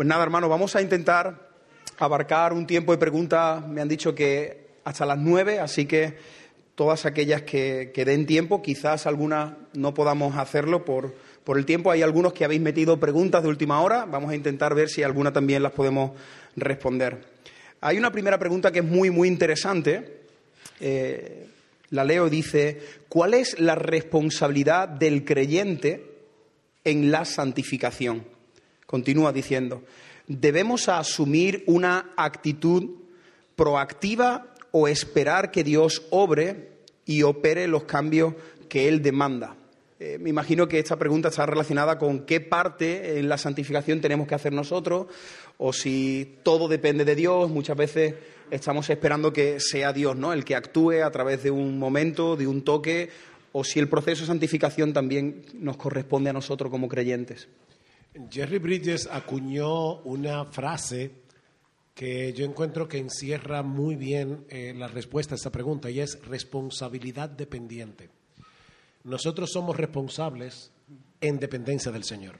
Pues nada, hermano, vamos a intentar abarcar un tiempo de preguntas. Me han dicho que hasta las nueve, así que todas aquellas que, den tiempo, quizás algunas no podamos hacerlo por, por el tiempo. Hay algunos que habéis metido preguntas de última hora. Vamos a intentar ver si alguna también las podemos responder. Hay una primera pregunta que es muy, muy interesante. Eh, la leo dice, ¿cuál es la responsabilidad del creyente en la santificación? Continúa diciendo, ¿debemos asumir una actitud proactiva o esperar que Dios obre y opere los cambios que Él demanda? Eh, me imagino que esta pregunta está relacionada con qué parte en la santificación tenemos que hacer nosotros o si todo depende de Dios. Muchas veces estamos esperando que sea Dios ¿no? el que actúe a través de un momento, de un toque, o si el proceso de santificación también nos corresponde a nosotros como creyentes. Jerry Bridges acuñó una frase que yo encuentro que encierra muy bien eh, la respuesta a esta pregunta y es responsabilidad dependiente. Nosotros somos responsables en dependencia del Señor.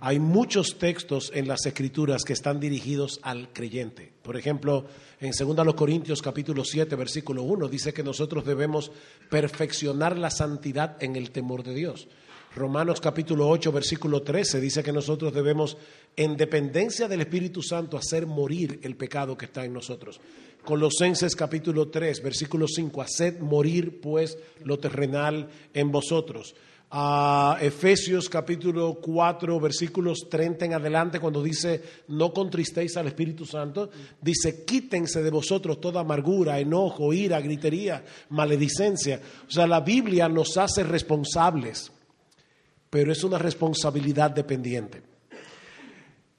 Hay muchos textos en las Escrituras que están dirigidos al creyente. Por ejemplo, en 2 Corintios capítulo 7, versículo 1, dice que nosotros debemos perfeccionar la santidad en el temor de Dios. Romanos capítulo 8, versículo 13 dice que nosotros debemos, en dependencia del Espíritu Santo, hacer morir el pecado que está en nosotros. Colosenses capítulo 3, versículo 5, haced morir pues lo terrenal en vosotros. A Efesios capítulo 4, versículos 30 en adelante, cuando dice, no contristéis al Espíritu Santo, dice, quítense de vosotros toda amargura, enojo, ira, gritería, maledicencia. O sea, la Biblia nos hace responsables, pero es una responsabilidad dependiente.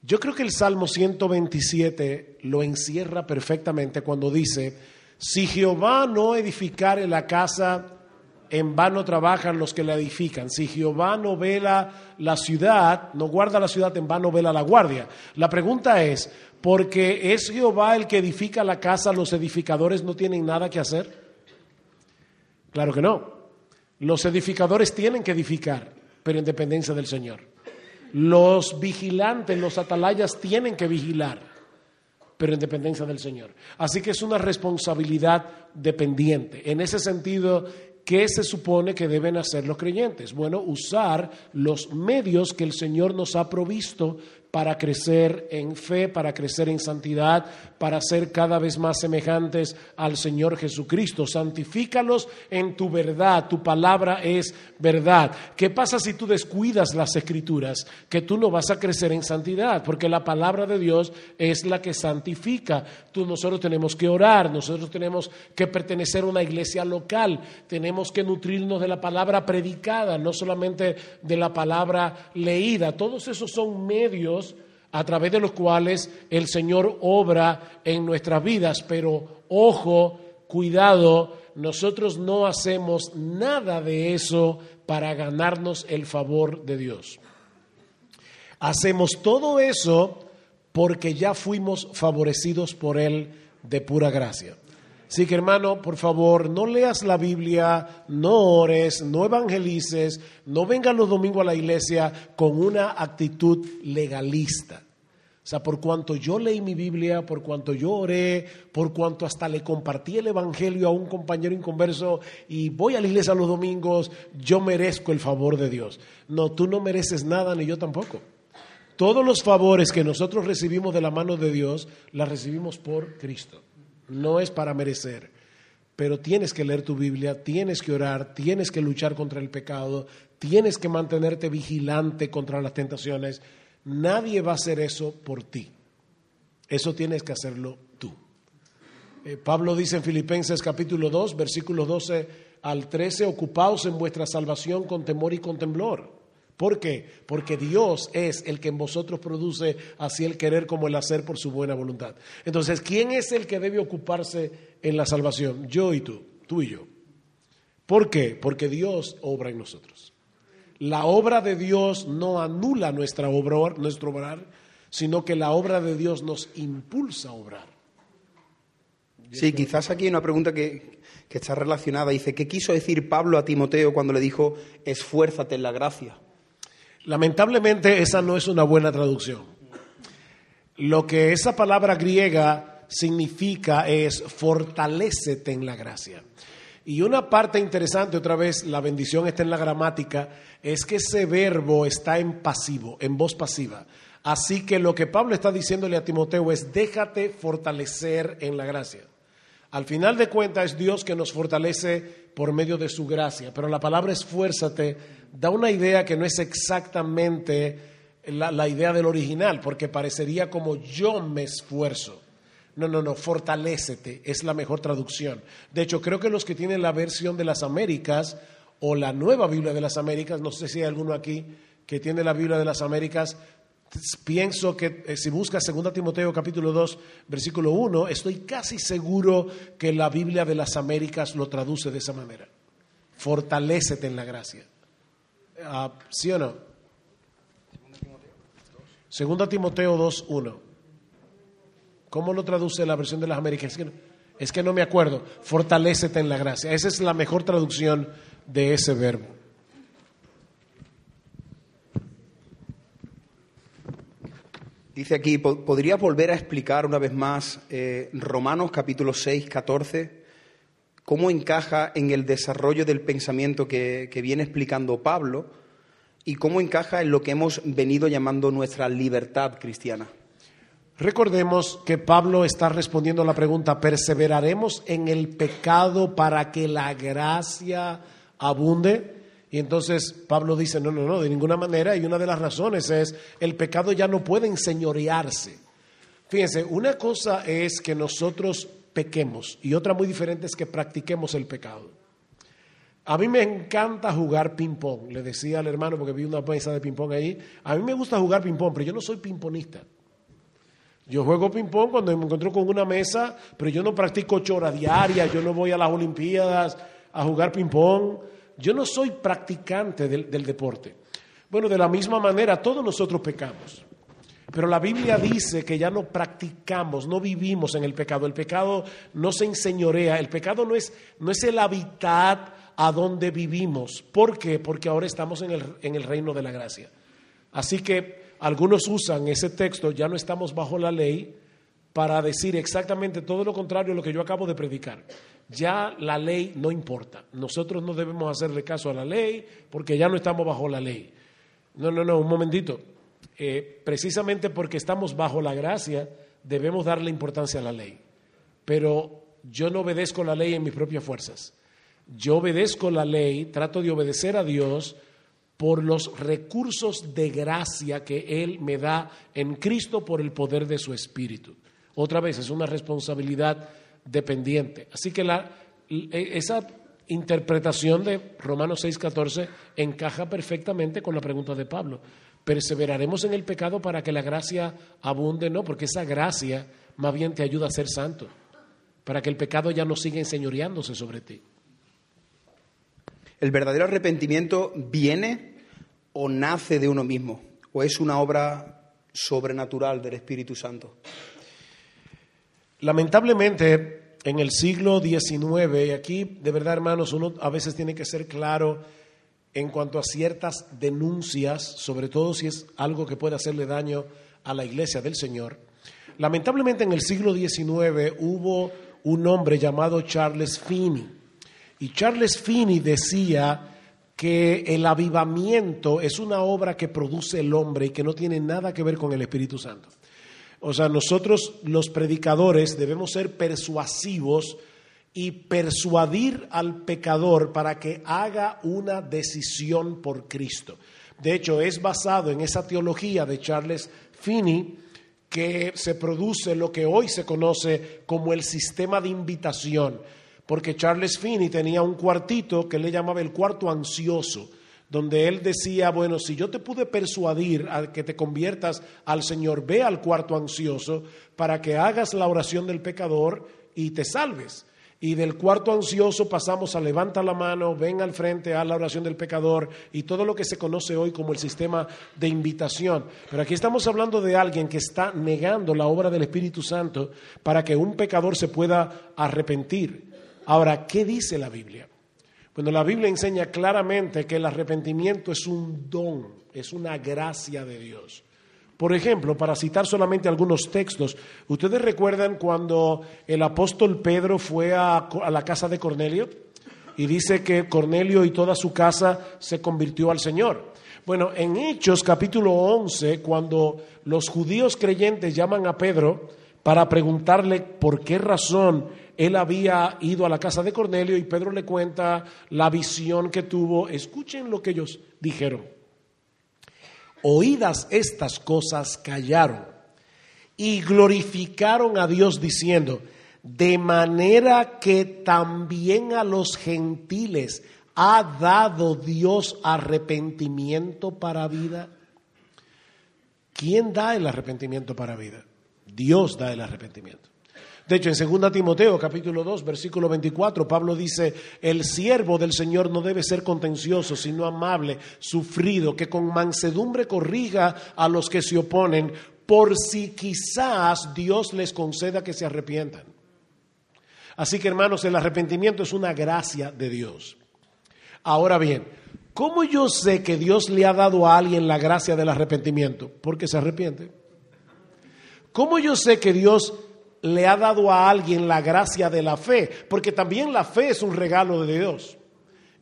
Yo creo que el Salmo 127 lo encierra perfectamente cuando dice, si Jehová no edificare la casa, en vano trabajan los que la edifican. Si Jehová no vela la ciudad, no guarda la ciudad, en vano vela la guardia. La pregunta es, ¿porque es Jehová el que edifica la casa, los edificadores no tienen nada que hacer? Claro que no. Los edificadores tienen que edificar, pero en dependencia del Señor. Los vigilantes, los atalayas tienen que vigilar, pero en dependencia del Señor. Así que es una responsabilidad dependiente. En ese sentido, ¿qué se supone que deben hacer los creyentes? Bueno, usar los medios que el Señor nos ha provisto para crecer en fe, para crecer en santidad, para ser cada vez más semejantes al Señor Jesucristo. Santifícalos en tu verdad, tu palabra es verdad. ¿Qué pasa si tú descuidas las escrituras? Que tú no vas a crecer en santidad, porque la palabra de Dios es la que santifica. Tú, nosotros tenemos que orar, nosotros tenemos que pertenecer a una iglesia local, tenemos que nutrirnos de la palabra predicada, no solamente de la palabra leída. Todos esos son medios a través de los cuales el Señor obra en nuestras vidas. Pero ojo, cuidado, nosotros no hacemos nada de eso para ganarnos el favor de Dios. Hacemos todo eso porque ya fuimos favorecidos por Él de pura gracia. Así que hermano, por favor, no leas la Biblia, no ores, no evangelices, no vengas los domingos a la iglesia con una actitud legalista. O sea, por cuanto yo leí mi Biblia, por cuanto yo oré, por cuanto hasta le compartí el Evangelio a un compañero inconverso y voy a la iglesia los domingos, yo merezco el favor de Dios. No, tú no mereces nada, ni yo tampoco. Todos los favores que nosotros recibimos de la mano de Dios, las recibimos por Cristo no es para merecer. Pero tienes que leer tu Biblia, tienes que orar, tienes que luchar contra el pecado, tienes que mantenerte vigilante contra las tentaciones. Nadie va a hacer eso por ti. Eso tienes que hacerlo tú. Eh, Pablo dice en Filipenses capítulo 2, versículos 12 al 13, ocupaos en vuestra salvación con temor y con temblor. ¿Por qué? Porque Dios es el que en vosotros produce así el querer como el hacer por su buena voluntad. Entonces, ¿quién es el que debe ocuparse en la salvación? Yo y tú, tú y yo. ¿Por qué? Porque Dios obra en nosotros. La obra de Dios no anula nuestra obra, nuestro obrar, sino que la obra de Dios nos impulsa a obrar. Sí, quizás aquí hay una pregunta que, que está relacionada. Dice, ¿qué quiso decir Pablo a Timoteo cuando le dijo, esfuérzate en la gracia? Lamentablemente esa no es una buena traducción. Lo que esa palabra griega significa es fortalécete en la gracia. Y una parte interesante, otra vez, la bendición está en la gramática, es que ese verbo está en pasivo, en voz pasiva. Así que lo que Pablo está diciéndole a Timoteo es, déjate fortalecer en la gracia. Al final de cuentas es Dios que nos fortalece por medio de su gracia, pero la palabra esfuérzate da una idea que no es exactamente la, idea del original, porque parecería como yo me esfuerzo. No, no, no, fortalécete, es la mejor traducción. De hecho, creo que los que tienen la versión de las Américas o la nueva Biblia de las Américas, no sé si hay alguno aquí que tiene la Biblia de las Américas, pienso que eh, si buscas 2 Timoteo capítulo 2, versículo 1, estoy casi seguro que la Biblia de las Américas lo traduce de esa manera. Fortalécete en la gracia. Ah, ¿Sí o no? Segunda Timoteo 2.1. ¿Cómo lo traduce la versión de las Américas? Es que, no, me acuerdo. Fortalécete en la gracia. Esa es la mejor traducción de ese verbo. Dice aquí, ¿podría volver a explicar una vez más eh, Romanos capítulo 6, 14? ¿Cómo encaja en el desarrollo del pensamiento que viene explicando Pablo? y cómo encaja en lo que hemos venido llamando nuestra libertad cristiana. Recordemos que Pablo está respondiendo a la pregunta, ¿perseveraremos en el pecado para que la gracia abunde? Y entonces Pablo dice, no, no, no, de ninguna manera. Y una de las razones es, el pecado ya no puede enseñorearse. Fíjense, una cosa es que nosotros pequemos y otra muy diferente es que practiquemos el pecado. A mí me encanta jugar ping-pong, le decía al hermano porque vi una mesa de ping-pong ahí. A mí me gusta jugar ping-pong, pero yo no soy ping-ponista. Yo juego ping-pong cuando me encuentro con una mesa, pero yo no practico ocho horas diarias, yo no voy a las Olimpiadas a jugar ping-pong. Yo no soy practicante del, del deporte. Bueno, de la misma manera, todos nosotros pecamos. Pero la Biblia dice que ya no practicamos, no vivimos en el pecado. El pecado no se enseñorea, el pecado no es, no es el hábitat a donde vivimos. ¿Por qué? Porque ahora estamos en el, en el reino de la gracia. Así que algunos usan ese texto, ya no estamos bajo la ley, para decir exactamente todo lo contrario a lo que yo acabo de predicar. Ya la ley no importa. Nosotros no debemos hacerle caso a la ley porque ya no estamos bajo la ley. No, no, no, un momentito. Eh, precisamente porque estamos bajo la gracia, debemos darle importancia a la ley. Pero yo no obedezco la ley en mis propias fuerzas. Yo obedezco la ley, trato de obedecer a Dios por los recursos de gracia que Él me da en Cristo por el poder de su Espíritu. Otra vez, es una responsabilidad dependiente. Así que e, esa interpretación de Romanos 6:14 encaja perfectamente con la pregunta de Pablo. ¿Perseveraremos en el pecado para que la gracia abunde? No, porque esa gracia más bien te ayuda a ser santo, para que el pecado ya no siga enseñoreándose sobre ti. ¿El verdadero arrepentimiento viene o nace de uno mismo? ¿O es una obra sobrenatural del Espíritu Santo? Lamentablemente, en el siglo XIX, y aquí de verdad hermanos, uno a veces tiene que ser claro en cuanto a ciertas denuncias, sobre todo si es algo que puede hacerle daño a la iglesia del Señor. Lamentablemente en el siglo XIX hubo un hombre llamado Charles Finney. Y Charles Finney decía que el avivamiento es una obra que produce el hombre y que no tiene nada que ver con el Espíritu Santo. O sea, nosotros los predicadores debemos ser persuasivos y persuadir al pecador para que haga una decisión por Cristo. De hecho, es basado en esa teología de Charles Finney que se produce lo que hoy se conoce como el sistema de invitación porque Charles Finney tenía un cuartito que le llamaba el cuarto ansioso, donde él decía, bueno, si yo te pude persuadir a que te conviertas al Señor, ve al cuarto ansioso para que hagas la oración del pecador y te salves. Y del cuarto ansioso pasamos a levanta la mano, ven al frente a la oración del pecador y todo lo que se conoce hoy como el sistema de invitación. Pero aquí estamos hablando de alguien que está negando la obra del Espíritu Santo para que un pecador se pueda arrepentir. Ahora, ¿qué dice la Biblia? Bueno, la Biblia enseña claramente que el arrepentimiento es un don, es una gracia de Dios. Por ejemplo, para citar solamente algunos textos, ¿ustedes recuerdan cuando el apóstol Pedro fue a, la casa de Cornelio? Y dice que Cornelio y toda su casa se convirtió al Señor. Bueno, en Hechos capítulo 11, cuando los judíos creyentes llaman a Pedro para preguntarle por qué razón él había ido a la casa de Cornelio y Pedro le cuenta la visión que tuvo, escuchen lo que ellos dijeron. Oídas estas cosas, callaron y glorificaron a Dios diciendo, de manera que también a los gentiles ha dado Dios arrepentimiento para vida. ¿Quién da el arrepentimiento para vida? Dios da el arrepentimiento. De hecho, en 2 Timoteo capítulo 2, versículo 24, Pablo dice, el siervo del Señor no debe ser contencioso, sino amable, sufrido, que con mansedumbre corrija a los que se oponen, por si quizás Dios les conceda que se arrepientan. Así que hermanos, el arrepentimiento es una gracia de Dios. Ahora bien, ¿cómo yo sé que Dios le ha dado a alguien la gracia del arrepentimiento? Porque se arrepiente. ¿Cómo yo sé que Dios le ha dado a alguien la gracia de la fe, porque también la fe es un regalo de Dios.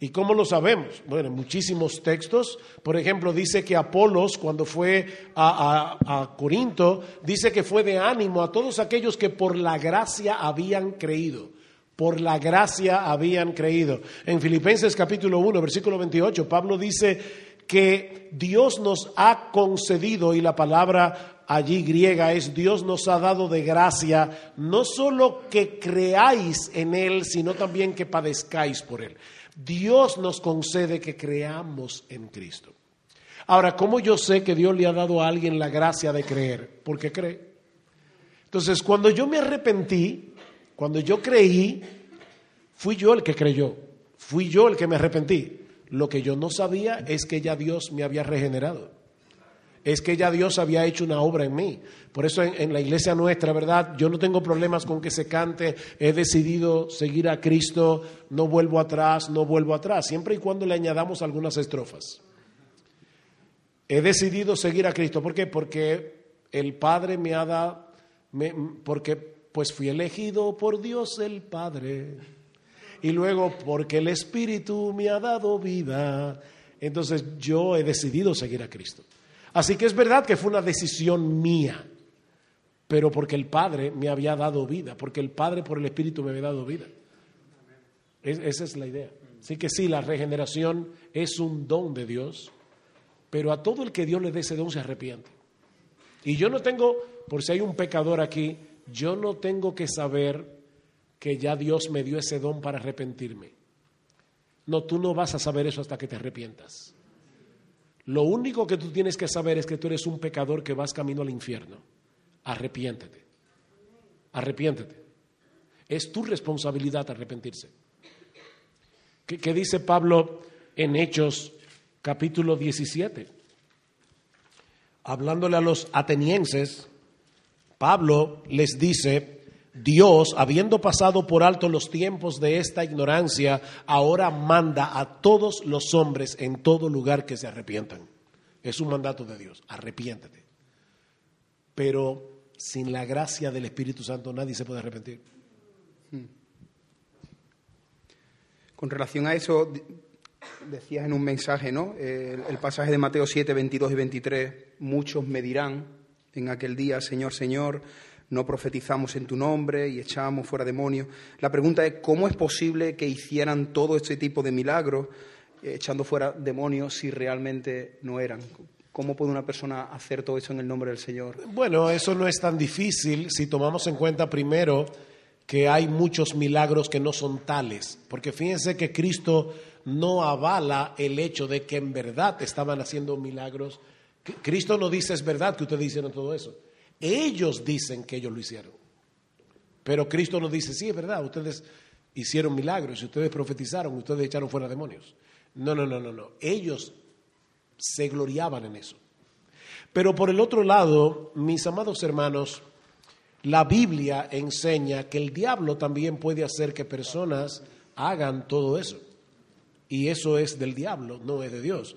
¿Y cómo lo sabemos? Bueno, muchísimos textos. Por ejemplo, dice que Apolos, cuando fue a, a, Corinto, dice que fue de ánimo a todos aquellos que por la gracia habían creído. Por la gracia habían creído. En Filipenses capítulo 1, versículo 28, Pablo dice que Dios nos ha concedido, y la palabra allí griega es Dios nos ha dado de gracia no solo que creáis en Él, sino también que padezcáis por Él. Dios nos concede que creamos en Cristo. Ahora, ¿cómo yo sé que Dios le ha dado a alguien la gracia de creer? Porque cree. Entonces, cuando yo me arrepentí, cuando yo creí, fui yo el que creyó, fui yo el que me arrepentí. Lo que yo no sabía es que ya Dios me había regenerado es que ya Dios había hecho una obra en mí. Por eso en, la iglesia nuestra, ¿verdad? Yo no tengo problemas con que se cante, he decidido seguir a Cristo, no vuelvo atrás, no vuelvo atrás, siempre y cuando le añadamos algunas estrofas. He decidido seguir a Cristo. ¿Por qué? Porque el Padre me ha dado, porque pues fui elegido por Dios el Padre. Y luego porque el Espíritu me ha dado vida. Entonces yo he decidido seguir a Cristo. Así que es verdad que fue una decisión mía, pero porque el Padre me había dado vida, porque el Padre por el Espíritu me había dado vida. esa es la idea. Así que sí, la regeneración es un don de Dios, pero a todo el que Dios le dé ese don se arrepiente. Y yo no tengo, por si hay un pecador aquí, yo no tengo que saber que ya Dios me dio ese don para arrepentirme. No, tú no vas a saber eso hasta que te arrepientas. Lo único que tú tienes que saber es que tú eres un pecador que vas camino al infierno. Arrepiéntete. Arrepiéntete. Es tu responsabilidad arrepentirse. ¿Qué, dice Pablo en Hechos capítulo 17? Hablándole a los atenienses, Pablo les dice, Dios, habiendo pasado por alto los tiempos de esta ignorancia, ahora manda a todos los hombres en todo lugar que se arrepientan. Es un mandato de Dios, arrepiéntete. Pero sin la gracia del Espíritu Santo nadie se puede arrepentir. Hmm. Con relación a eso, decías en un mensaje, ¿no? El, el pasaje de Mateo 7, 22 y 23, muchos me dirán en aquel día, Señor, Señor, no profetizamos en tu nombre y echábamos fuera demonios. La pregunta es, ¿cómo es posible que hicieran todo este tipo de milagros eh, echando fuera demonios si realmente no eran? ¿Cómo puede una persona hacer todo eso en el nombre del Señor? Bueno, eso no es tan difícil si tomamos en cuenta primero que hay muchos milagros que no son tales, porque fíjense que Cristo no avala el hecho de que en verdad estaban haciendo milagros. Cristo no dice es verdad que ustedes hicieron todo eso. Ellos dicen que ellos lo hicieron. Pero Cristo nos dice, sí, es verdad, ustedes hicieron milagros, ustedes profetizaron, ustedes echaron fuera demonios. No, no, no, no, no. Ellos se gloriaban en eso. Pero por el otro lado, mis amados hermanos, la Biblia enseña que el diablo también puede hacer que personas hagan todo eso. Y eso es del diablo, no es de Dios.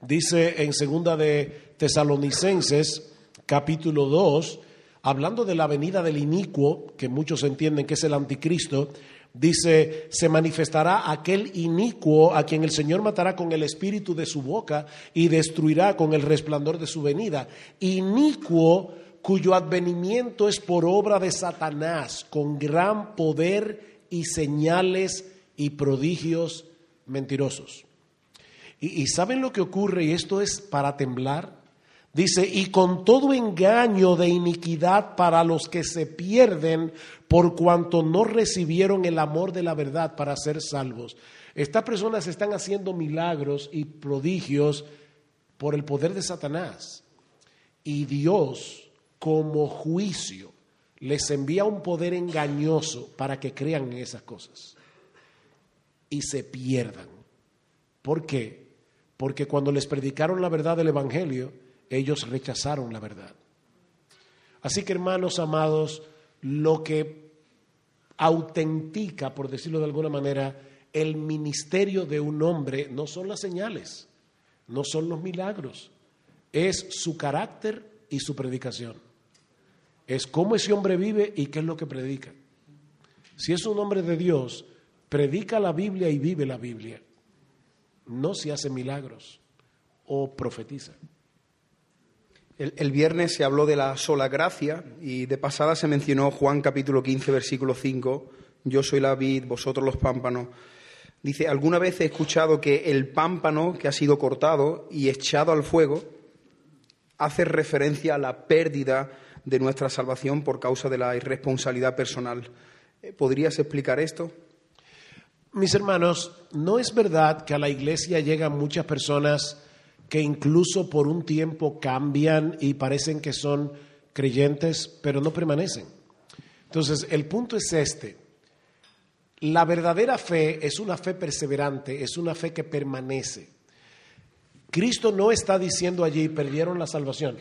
Dice en segunda de Tesalonicenses capítulo 2, hablando de la venida del inicuo, que muchos entienden que es el anticristo, dice, se manifestará aquel inicuo a quien el Señor matará con el espíritu de su boca y destruirá con el resplandor de su venida. Inicuo cuyo advenimiento es por obra de Satanás, con gran poder y señales y prodigios mentirosos. Y, y ¿saben lo que ocurre? Y esto es para temblar. Dice, y con todo engaño de iniquidad para los que se pierden por cuanto no recibieron el amor de la verdad para ser salvos. Estas personas están haciendo milagros y prodigios por el poder de Satanás. Y Dios, como juicio, les envía un poder engañoso para que crean en esas cosas y se pierdan. ¿Por qué? Porque cuando les predicaron la verdad del Evangelio, ellos rechazaron la verdad. Así que hermanos amados, lo que autentica, por decirlo de alguna manera, el ministerio de un hombre no son las señales, no son los milagros, es su carácter y su predicación. Es cómo ese hombre vive y qué es lo que predica. Si es un hombre de Dios, predica la Biblia y vive la Biblia. No se hace milagros o profetiza. El, viernes se habló de la sola gracia y de pasada se mencionó Juan capítulo 15, versículo 5, yo soy la vid, vosotros los pámpanos. Dice, alguna vez he escuchado que el pámpano que ha sido cortado y echado al fuego hace referencia a la pérdida de nuestra salvación por causa de la irresponsabilidad personal. ¿Podrías explicar esto? Mis hermanos, no es verdad que a la iglesia llegan muchas personas que incluso por un tiempo cambian y parecen que son creyentes, pero no permanecen. Entonces, el punto es este. La verdadera fe es una fe perseverante, es una fe que permanece. Cristo no está diciendo allí, perdieron la salvación,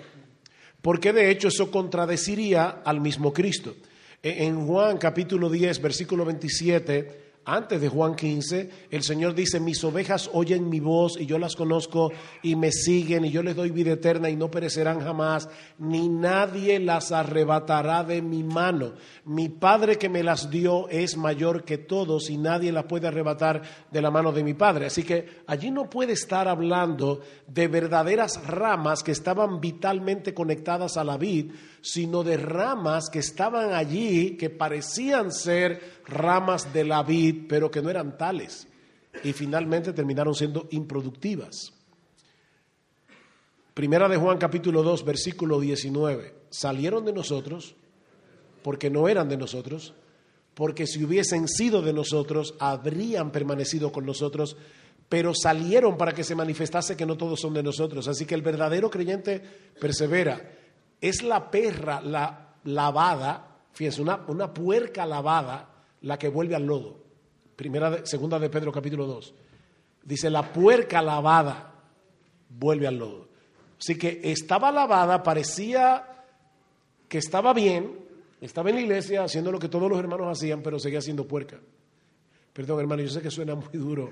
porque de hecho eso contradeciría al mismo Cristo. E, en Juan capítulo 10, versículo 27, antes de Juan 15, el Señor dice, mis ovejas oyen mi voz y yo las conozco y me siguen y yo les doy vida eterna y no perecerán jamás, ni nadie las arrebatará de mi mano. Mi Padre que me las dio es mayor que todos y nadie las puede arrebatar de la mano de mi Padre. Así que allí no puede estar hablando de verdaderas ramas que estaban vitalmente conectadas a la vid, sino de ramas que estaban allí, que parecían ser ramas de la vid, pero que no eran tales, y finalmente terminaron siendo improductivas. Primera de Juan capítulo 2, versículo 19. Salieron de nosotros porque no eran de nosotros, porque si hubiesen sido de nosotros, habrían permanecido con nosotros, pero salieron para que se manifestase que no todos son de nosotros. Así que el verdadero creyente persevera es la perra la lavada, fíjense, una, una puerca lavada la que vuelve al lodo. Primera segunda de Pedro capítulo 2. Dice, la puerca lavada vuelve al lodo. Así que estaba lavada, parecía que estaba bien, estaba en la iglesia haciendo lo que todos los hermanos hacían, pero seguía siendo puerca. Perdón, hermano, yo sé que suena muy duro,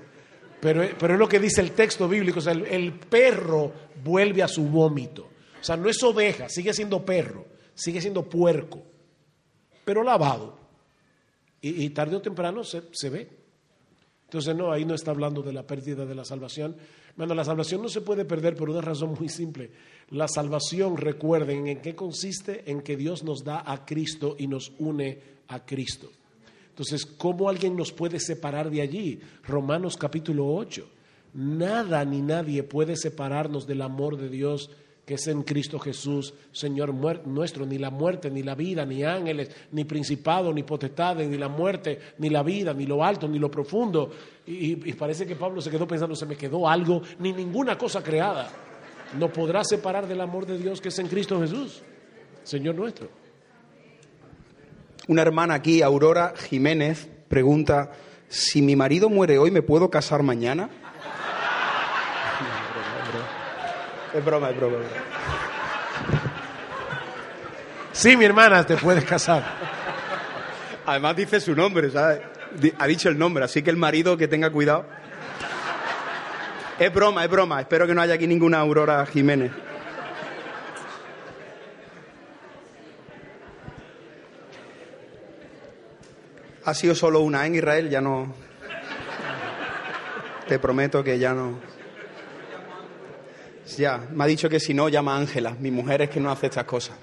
pero, pero es lo que dice el texto bíblico. O sea, el perro vuelve a su vómito. O sea, no es oveja, sigue siendo perro, sigue siendo puerco, pero lavado. Y, tarde o temprano se, se, ve. Entonces, no, ahí no está hablando de la pérdida de la salvación. Bueno, la salvación no se puede perder por una razón muy simple. La salvación, recuerden, ¿en qué consiste? En que Dios nos da a Cristo y nos une a Cristo. Entonces, ¿cómo alguien nos puede separar de allí? Romanos capítulo 8. Nada ni nadie puede separarnos del amor de Dios que es en Cristo Jesús, Señor nuestro, ni la muerte, ni la vida, ni ángeles, ni principado, ni potestades, ni la muerte, ni la vida, ni lo alto, ni lo profundo. Y, parece que Pablo se quedó pensando, se me quedó algo, ni ninguna cosa creada. No podrá separar del amor de Dios que es en Cristo Jesús, Señor nuestro. Una hermana aquí, Aurora Jiménez, pregunta, si mi marido muere hoy, ¿me puedo casar mañana? Es broma, es broma. Sí, mi hermana, te puedes casar. Además dice su nombre, ¿sabes? Ha dicho el nombre, así que el marido que tenga cuidado. Es broma, es broma. Espero que no haya aquí ninguna Aurora Jiménez. Ha sido solo una en Israel, ya no. Te prometo que ya no. Ya, me ha dicho que si no, llama a Ángela. Mi mujer es que no hace estas cosas.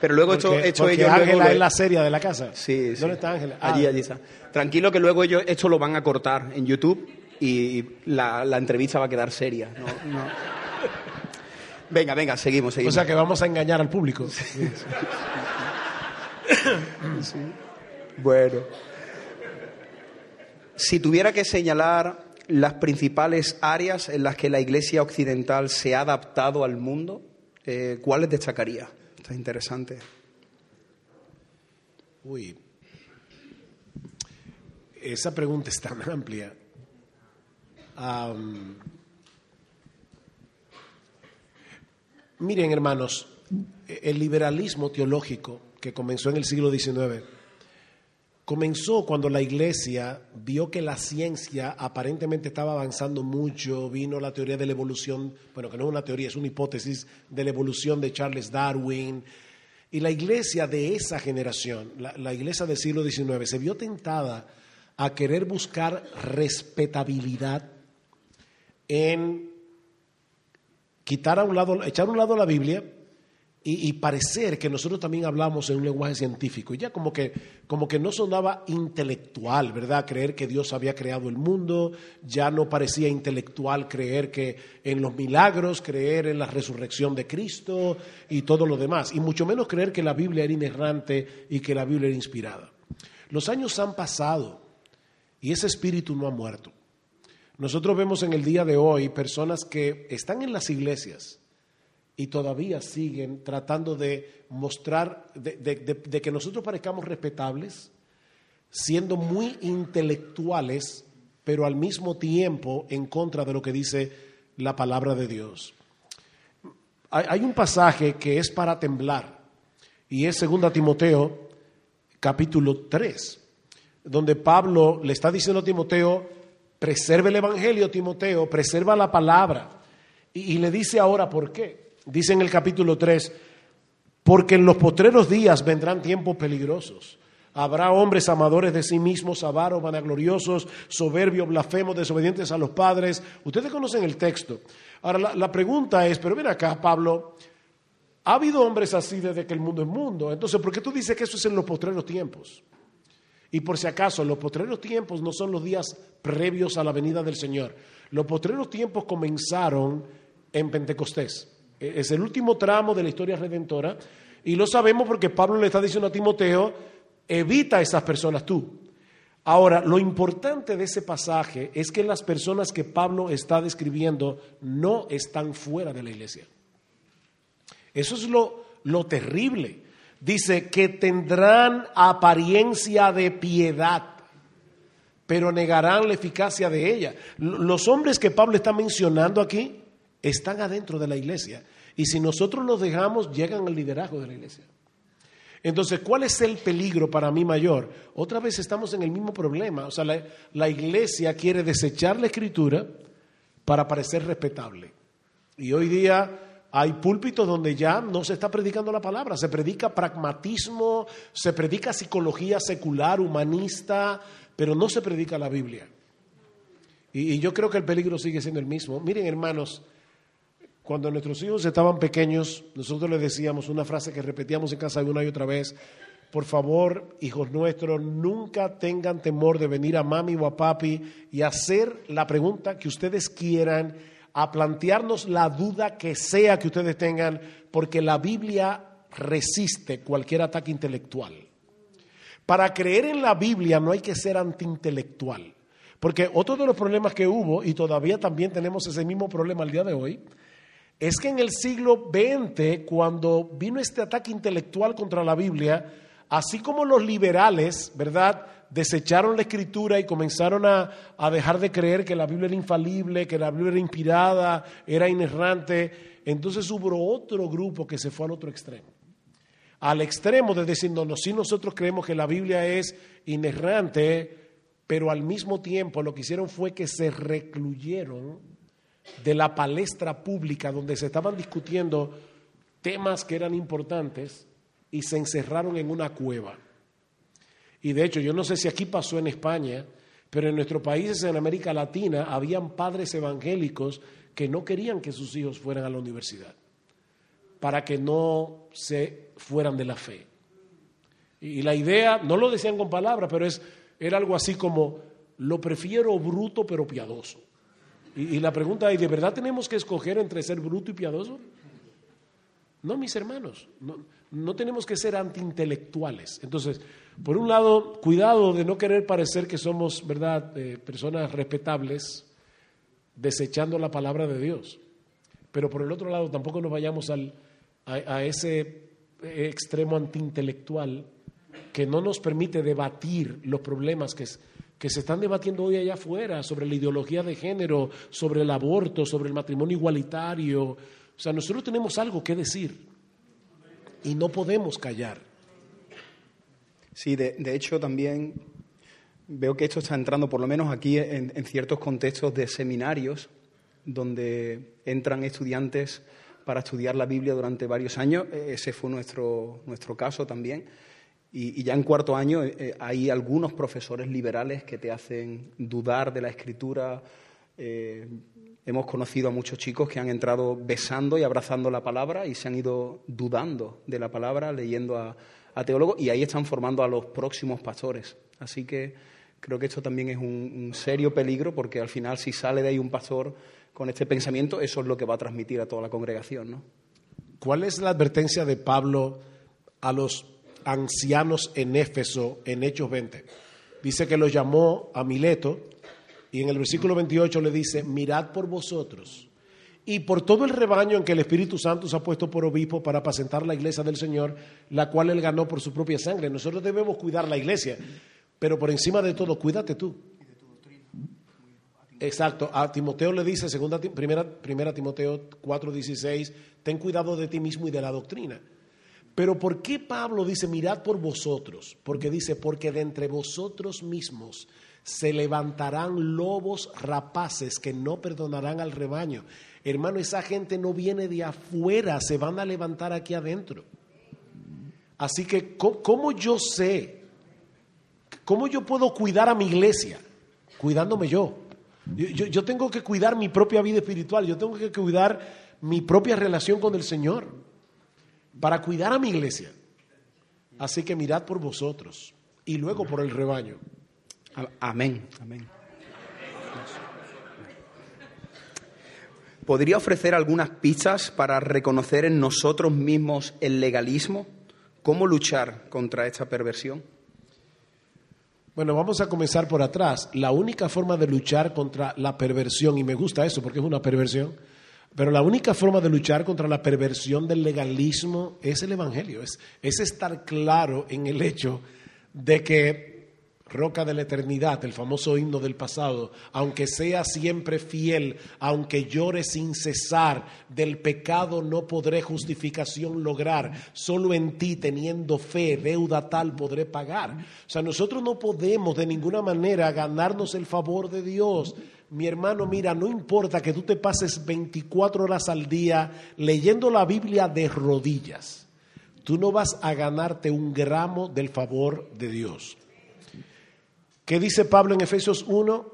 Pero luego Porque- hecho porque ellos. Ángela es la serie de la casa. Sí, sí. ¿Dónde está Ángela? Ah, Allí, allí está. Tranquilo que luego ellos esto lo van a cortar en YouTube y la, la entrevista va a quedar seria. No, no. Venga, venga, seguimos, O sea que vamos a engañar al público. Bueno. Si tuviera que señalar las principales áreas en las que la Iglesia occidental se ha adaptado al mundo, eh, ¿cuáles destacaría? Está interesante. Uy. Esa pregunta es tan amplia. Am, miren, hermanos, el liberalismo teológico que comenzó en el siglo XIX comenzó cuando la iglesia vio que la ciencia aparentemente estaba avanzando mucho, vino la teoría de la evolución, bueno, que no es una teoría, es una hipótesis de la evolución de Charles Darwin, y la iglesia de esa generación, la, iglesia del siglo XIX, se vio tentada a querer buscar respetabilidad en quitar a un lado, echar a un lado la Biblia y, parecer que nosotros también hablamos en un lenguaje científico. Y ya como que, como que no sonaba intelectual, ¿verdad? Creer que Dios había creado el mundo, ya no parecía intelectual creer que en los milagros, creer en la resurrección de Cristo y todo lo demás. Y mucho menos creer que la Biblia era inerrante y que la Biblia era inspirada. Los años han pasado y ese espíritu no ha muerto. Nosotros vemos en el día de hoy personas que están en las iglesias y todavía siguen tratando de mostrar, de, que nosotros parezcamos respetables, siendo muy intelectuales, pero al mismo tiempo en contra de lo que dice la palabra de Dios. Hay, un pasaje que es para temblar y es 2 Timoteo capítulo 3, donde Pablo le está diciendo a Timoteo, preserva el Evangelio, Timoteo, preserva la palabra. Y le dice ahora por qué. Dice en el capítulo 3, porque en los postreros días vendrán tiempos peligrosos. Habrá hombres amadores de sí mismos, avaros, vanagloriosos, soberbios, blasfemos, desobedientes a los padres. Ustedes conocen el texto. Ahora, la, la pregunta es, pero ven acá, Pablo, ha habido hombres así desde que el mundo es mundo. Entonces, ¿por qué tú dices que eso es en los postreros tiempos? Y por si acaso, los postreros tiempos no son los días previos a la venida del Señor. Los postreros tiempos comenzaron en Pentecostés. E- Es el último tramo de la historia redentora. Y lo sabemos porque Pablo le está diciendo a Timoteo, evita a esas personas tú. Ahora, lo importante de ese pasaje es que las personas que Pablo está describiendo no están fuera de la iglesia. Eso es lo, lo terrible. Dice que tendrán apariencia de piedad, pero negarán la eficacia de ella. Los hombres que Pablo está mencionando aquí están adentro de la iglesia. Y si nosotros los dejamos, llegan al liderazgo de la iglesia. Entonces, ¿cuál es el peligro para mí mayor? Otra vez estamos en el mismo problema. O sea, la, la iglesia quiere desechar la escritura para parecer respetable. Y hoy día hay púlpitos donde ya no se está predicando la palabra, se predica pragmatismo, se predica psicología secular, humanista, pero no se predica la Biblia. Y, y yo creo que el peligro sigue siendo el mismo. Miren, hermanos, cuando nuestros hijos estaban pequeños, nosotros les decíamos una frase que repetíamos en casa una y otra vez, por favor, hijos nuestros, nunca tengan temor de venir a mami o a papi y hacer la pregunta que ustedes quieran, a plantearnos la duda que sea que ustedes tengan, porque la Biblia resiste cualquier ataque intelectual. Para creer en la Biblia no hay que ser antiintelectual, porque otro de los problemas que hubo, y todavía también tenemos ese mismo problema al día de hoy, es que en el siglo XX, cuando vino este ataque intelectual contra la Biblia, así como los liberales, ¿verdad?, desecharon la escritura y comenzaron a, a dejar de creer que la Biblia era infalible, que la Biblia era inspirada, era inerrante, entonces hubo otro grupo que se fue al otro extremo. Al extremo de decir, no, no, sí nosotros creemos que la Biblia es inerrante, pero al mismo tiempo lo que hicieron fue que se recluyeron de la palestra pública donde se estaban discutiendo temas que eran importantes y se encerraron en una cueva. Y de hecho, yo no sé si aquí pasó en España, pero en nuestros países en América Latina habían padres evangélicos que no querían que sus hijos fueran a la universidad, para que no se fueran de la fe. Y la idea, no lo decían con palabras, pero es, era algo así como, lo prefiero bruto pero piadoso. Y, la pregunta es, ¿de verdad tenemos que escoger entre ser bruto y piadoso? No, mis hermanos, no, tenemos que ser antiintelectuales. Entonces, por un lado, cuidado de no querer parecer que somos, ¿verdad?, eh, personas respetables, desechando la palabra de Dios. Pero por el otro lado, tampoco nos vayamos al, a, ese extremo antiintelectual que no nos permite debatir los problemas que, que se están debatiendo hoy allá afuera sobre la ideología de género, sobre el aborto, sobre el matrimonio igualitario. O sea, nosotros tenemos algo que decir y no podemos callar. Sí, de, hecho también veo que esto está entrando, por lo menos aquí, en, ciertos contextos de seminarios donde entran estudiantes para estudiar la Biblia durante varios años. E, ese fue nuestro, nuestro caso también. Y, ya en cuarto año eh, eh, hay algunos profesores liberales que te hacen dudar de la escritura. Eh, hemos conocido a muchos chicos que han entrado besando y abrazando la palabra y se han ido dudando de la palabra, leyendo a, teólogos, y ahí están formando a los próximos pastores. Así que creo que esto también es un, serio peligro porque al final si sale de ahí un pastor con este pensamiento, eso es lo que va a transmitir a toda la congregación. ¿Cuál es la advertencia de Pablo a los ancianos en Éfeso en Hechos 20. Dice que los llamó a Mileto y en el versículo 28 le dice, mirad por vosotros y por todo el rebaño en que el Espíritu Santo se ha puesto por obispo para apacentar la iglesia del Señor, la cual él ganó por su propia sangre. Nosotros debemos cuidar la iglesia, pero por encima de todo, cuídate tú. Exacto, a Timoteo le dice, segunda, primera, primera Timoteo 4:16, ten cuidado de ti mismo y de la doctrina. Pero ¿por qué Pablo dice, mirad por vosotros? Porque dice, porque de entre vosotros mismos se levantarán lobos rapaces que no perdonarán al rebaño. Hermano, esa gente no viene de afuera, se van a levantar aquí adentro. Así que, ¿cómo, yo sé? ¿Cómo yo puedo cuidar a mi iglesia? Cuidándome yo. Yo, yo tengo que cuidar mi propia vida espiritual, yo tengo que cuidar mi propia relación con el Señor para cuidar a mi iglesia. Así que mirad por vosotros y luego por el rebaño. Amén. Amén. ¿Podría ofrecer algunas pistas para reconocer en nosotros mismos el legalismo? ¿Cómo luchar contra esta perversión? Bueno, vamos a comenzar por atrás. La única forma de luchar contra la perversión, y me gusta eso porque es una perversión, pero la única forma de luchar contra la perversión del legalismo es el Evangelio, es, es estar claro en el hecho de que Roca de la Eternidad, el famoso himno del pasado, aunque sea siempre fiel, aunque llore sin cesar, del pecado no podré justificación lograr, solo en ti teniendo fe, deuda tal podré pagar. O sea, nosotros no podemos de ninguna manera ganarnos el favor de Dios mi hermano, mira, no importa que tú te pases 24 horas al día leyendo la Biblia de rodillas, tú no vas a ganarte un gramo del favor de Dios. ¿Qué dice Pablo en Efesios 1?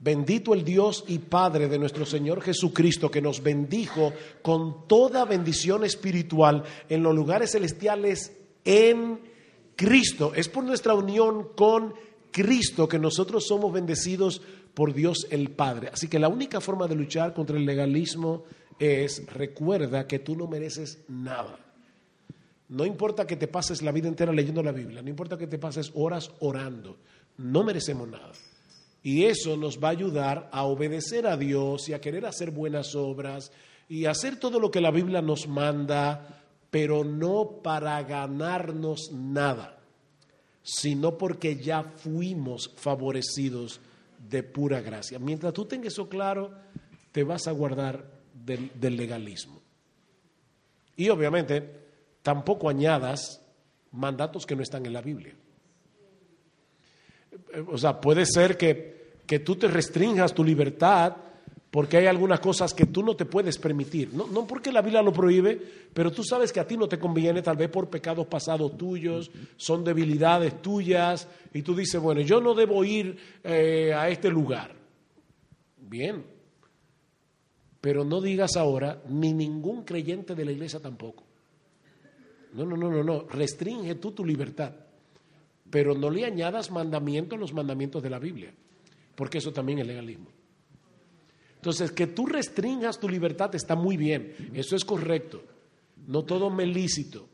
Bendito el Dios y Padre de nuestro Señor Jesucristo, que nos bendijo con toda bendición espiritual en los lugares celestiales en Cristo. Es por nuestra unión con Cristo que nosotros somos bendecidos por Dios el Padre. Así que la única forma de luchar contra el legalismo es recuerda que tú no mereces nada. No importa que te pases la vida entera leyendo la Biblia, no importa que te pases horas orando, no merecemos nada. Y eso nos va a ayudar a obedecer a Dios y a querer hacer buenas obras y hacer todo lo que la Biblia nos manda, pero no para ganarnos nada, sino porque ya fuimos favorecidos de pura gracia. Mientras tú tengas eso claro, te vas a guardar del, legalismo. Y obviamente, tampoco añadas mandatos que no están en la Biblia. O sea, puede ser que, que tú te restringas tu libertad porque hay algunas cosas que tú no te puedes permitir. No, no, porque la Biblia lo prohíbe, pero tú sabes que a ti no te conviene, tal vez por pecados pasados tuyos, son debilidades tuyas, y tú dices, bueno, yo no debo ir eh, a este lugar. Bien, pero no digas ahora, ni ningún creyente de la iglesia tampoco. No, no, no, no, no, restringe tú tu libertad, pero no le añadas mandamientos a los mandamientos de la Biblia, porque eso también es legalismo. Entonces, que tú restringas tu libertad está muy bien, eso es correcto. No todo me lícito.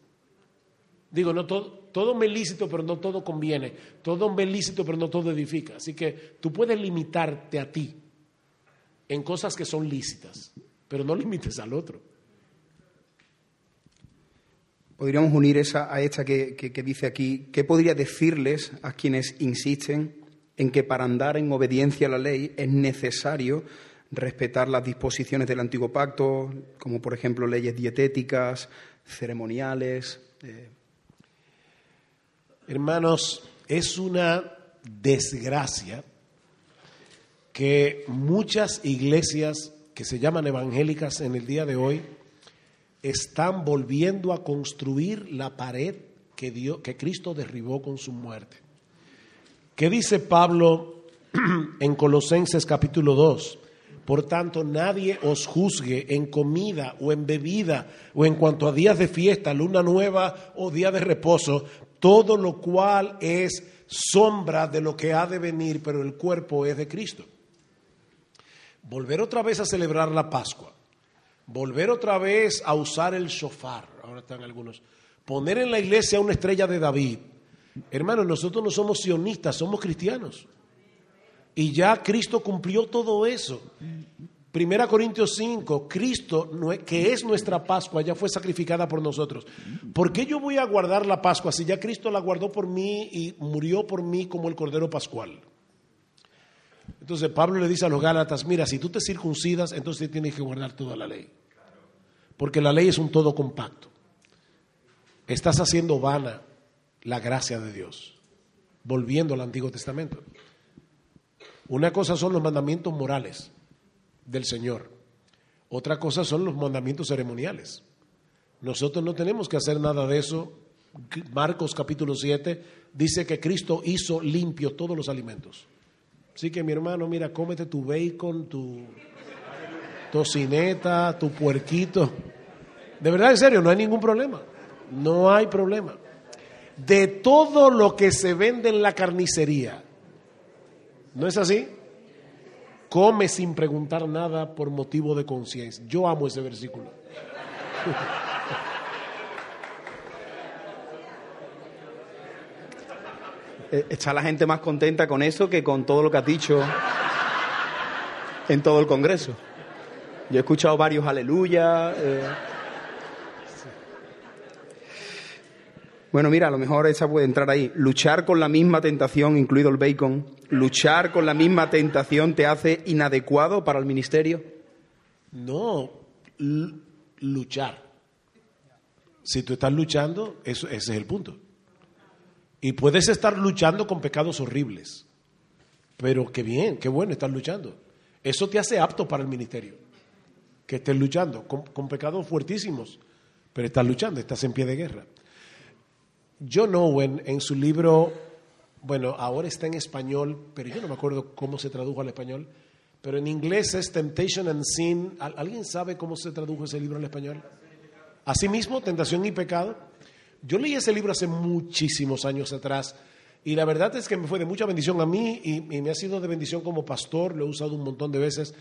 Digo, no todo, todo me lícito, pero no todo conviene. Todo me lícito, pero no todo edifica. Así que tú puedes limitarte a ti en cosas que son lícitas, pero no limites al otro. Podríamos unir esa a esta que, que dice aquí. ¿Qué podría decirles a quienes insisten en que para andar en obediencia a la ley es necesario respetar las disposiciones del antiguo pacto, como por ejemplo leyes dietéticas, ceremoniales. Eh. Hermanos, es una desgracia que muchas iglesias que se llaman evangélicas en el día de hoy están volviendo a construir la pared que, dio, que Cristo derribó con su muerte. ¿Qué dice Pablo en Colosenses capítulo 2? Por tanto, nadie os juzgue en comida o en bebida o en cuanto a días de fiesta, luna nueva o día de reposo, todo lo cual es sombra de lo que ha de venir, pero el cuerpo es de Cristo. Volver otra vez a celebrar la Pascua, volver otra vez a usar el shofar, ahora están algunos, poner en la iglesia una estrella de David. Hermanos, nosotros no somos sionistas, somos cristianos. Y ya Cristo cumplió todo eso. Primera Corintios 5, Cristo, que es nuestra Pascua, ya fue sacrificada por nosotros. ¿Por qué yo voy a guardar la Pascua si ya Cristo la guardó por mí y murió por mí como el Cordero Pascual? Entonces Pablo le dice a los Gálatas, mira, si tú te circuncidas, entonces tienes que guardar toda la ley. Porque la ley es un todo compacto. Estás haciendo vana la gracia de Dios, volviendo al Antiguo Testamento. Una cosa son los mandamientos morales del Señor. Otra cosa son los mandamientos ceremoniales. Nosotros no tenemos que hacer nada de eso. Marcos capítulo 7 dice que Cristo hizo limpio todos los alimentos. Así que mi hermano, mira, cómete tu bacon, tu tocineta, tu puerquito. De verdad, en serio, no hay ningún problema. No hay problema. De todo lo que se vende en la carnicería, ¿No es así? Come sin preguntar nada por motivo de conciencia. Yo amo ese versículo. Eh, está la gente más contenta con eso que con todo lo que has dicho en todo el Congreso. Yo he escuchado varios aleluya. Eh. Bueno, mira, a lo mejor esa puede entrar ahí. Luchar con la misma tentación, incluido el bacon, luchar con la misma tentación te hace inadecuado para el ministerio. No, luchar. Si tú estás luchando, eso, ese es el punto. Y puedes estar luchando con pecados horribles. Pero qué bien, qué bueno estar luchando. Eso te hace apto para el ministerio. Que estés luchando con, con pecados fuertísimos. Pero estás luchando, estás en pie de guerra. John Owen en su libro, bueno, ahora está en español, pero yo no me acuerdo cómo se tradujo al español, pero en inglés es Temptation and Sin. ¿Alguien sabe cómo se tradujo ese libro al español? Asimismo, Tentación y Pecado. Yo leí ese libro hace muchísimos años atrás y la verdad es que me fue de mucha bendición a mí y, me ha sido de bendición como pastor, lo he usado un montón de veces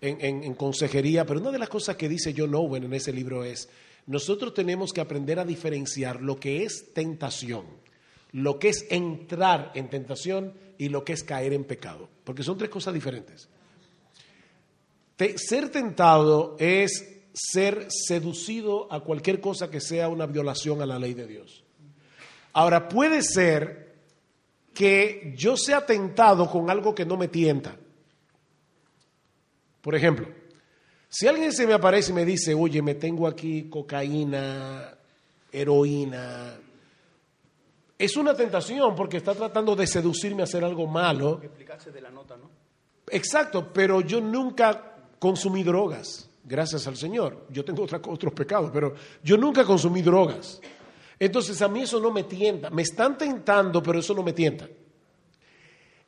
en, en consejería, pero una de las cosas que dice John Owen en ese libro es, nosotros tenemos que aprender a diferenciar lo que es tentación, lo que es entrar en tentación y lo que es caer en pecado, porque son tres cosas diferentes. ser tentado es ser seducido a cualquier cosa que sea una violación a la ley de Dios. Ahora, puede ser que yo sea tentado con algo que no me tienta. Por ejemplo, si alguien se me aparece y me dice, oye, me tengo aquí cocaína, heroína, es una tentación porque está tratando de seducirme a hacer algo malo. Explicarse de la nota, ¿no? Exacto, pero yo nunca consumí drogas, gracias al Señor. Yo tengo otros pecados, pero yo nunca consumí drogas. Entonces a mí eso no me tienta. Me están tentando, pero eso no me tienta.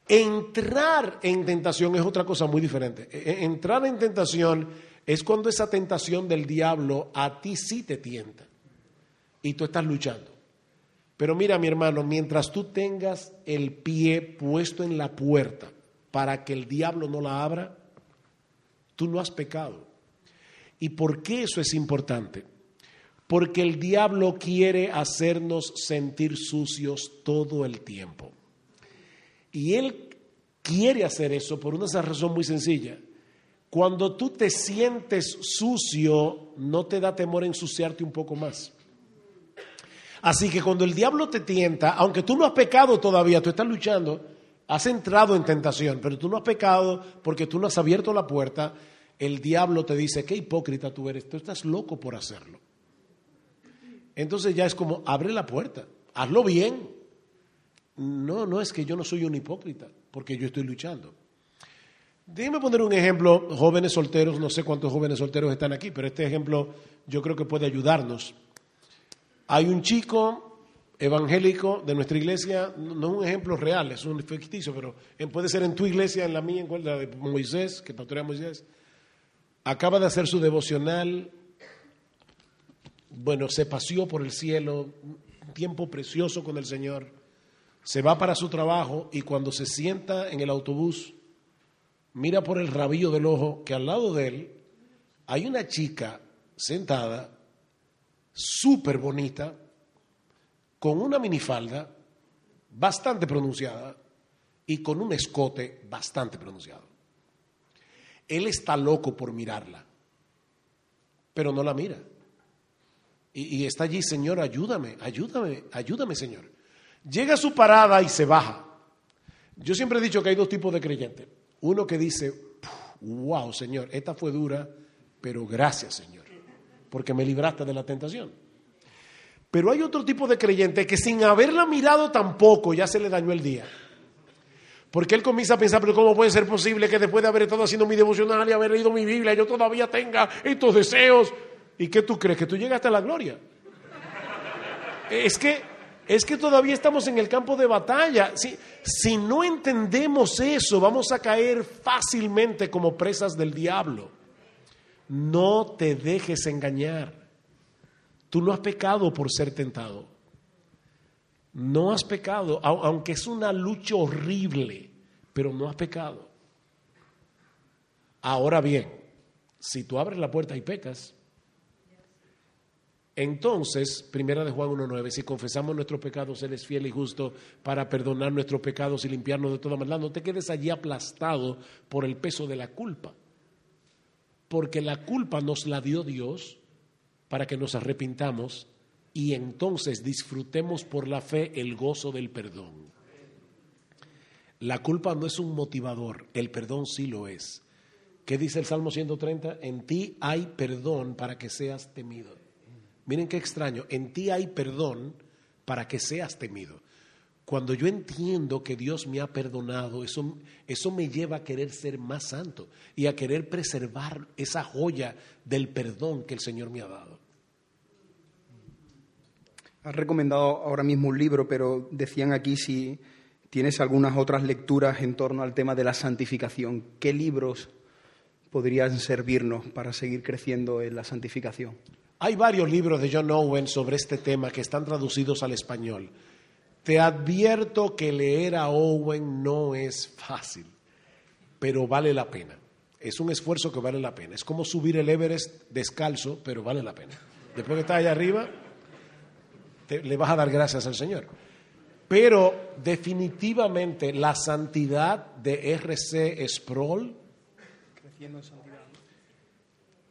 Entrar en tentación es otra cosa muy diferente. E, e, entrar en tentación es cuando esa tentación del diablo a ti sí te tienta y tú estás luchando. Pero mira, mi hermano, mientras tú tengas el pie puesto en la puerta para que el diablo no la abra, tú no has pecado. ¿Y por qué eso es importante? Porque el diablo quiere hacernos sentir sucios todo el tiempo. Y él quiere hacer eso por una razón muy sencilla. Cuando tú te sientes sucio, no te da temor ensuciarte un poco más. Así que cuando el diablo te tienta, aunque tú no has pecado todavía, tú estás luchando, has entrado en tentación, pero tú no has pecado porque tú no has abierto la puerta, el diablo te dice, qué hipócrita tú eres, tú estás loco por hacerlo. Entonces ya es como, abre la puerta, hazlo bien. No, no es que yo no soy un hipócrita, porque yo estoy luchando. Déjeme poner un ejemplo, jóvenes solteros, no sé cuántos jóvenes solteros están aquí, pero este ejemplo yo creo que puede ayudarnos. Hay un chico evangélico de nuestra iglesia, no es un ejemplo real, es un ficticio, pero puede ser en tu iglesia, en la mía, en la de Moisés, que pastorea Moisés. Acaba de hacer su devocional, bueno, se paseó por el cielo, un tiempo precioso con el Señor, se va para su trabajo y cuando se sienta en el autobús, mira por el rabillo del ojo que al lado de él hay una chica sentada súper bonita, con una minifalda bastante pronunciada y con un escote bastante pronunciado. Él está loco por mirarla, pero no la mira. Y, está allí, Señor, ayúdame, ayúdame, ayúdame, Señor. Llega a su parada y se baja. Yo siempre he dicho que hay dos tipos de creyentes. Uno que dice, wow, Señor, esta fue dura, pero gracias, Señor porque me libraste de la tentación. Pero hay otro tipo de creyente que sin haberla mirado tampoco ya se le dañó el día. Porque él comienza a pensar, pero ¿cómo puede ser posible que después de haber estado haciendo mi devocional y haber leído mi Biblia, yo todavía tenga estos deseos? ¿Y qué tú crees? ¿Que tú llegaste a la gloria? Es que, es que todavía estamos en el campo de batalla. Si, si no entendemos eso, vamos a caer fácilmente como presas del diablo. No te dejes engañar. Tú no has pecado por ser tentado. No has pecado, aunque es una lucha horrible, pero no has pecado. Ahora bien, si tú abres la puerta y pecas, entonces, primera de Juan 1.9, si confesamos nuestros pecados, Él es fiel y justo para perdonar nuestros pecados y limpiarnos de toda maldad. No te quedes allí aplastado por el peso de la culpa porque la culpa nos la dio Dios para que nos arrepintamos y entonces disfrutemos por la fe el gozo del perdón. La culpa no es un motivador, el perdón sí lo es. ¿Qué dice el Salmo 130? En ti hay perdón para que seas temido. Miren qué extraño, en ti hay perdón para que seas temido. Cuando yo entiendo que Dios me ha perdonado, eso, eso me lleva a querer ser más santo y a querer preservar esa joya del perdón que el Señor me ha dado. Has recomendado ahora mismo un libro, pero decían aquí si tienes algunas otras lecturas en torno al tema de la santificación. ¿Qué libros podrían servirnos para seguir creciendo en la santificación? Hay varios libros de John Owen sobre este tema que están traducidos al español. Te advierto que leer a Owen no es fácil, pero vale la pena. Es un esfuerzo que vale la pena. Es como subir el Everest descalzo, pero vale la pena. Después que estás allá arriba, le vas a dar gracias al Señor. Pero definitivamente la santidad de R.C. Sproul. Creciendo en santidad.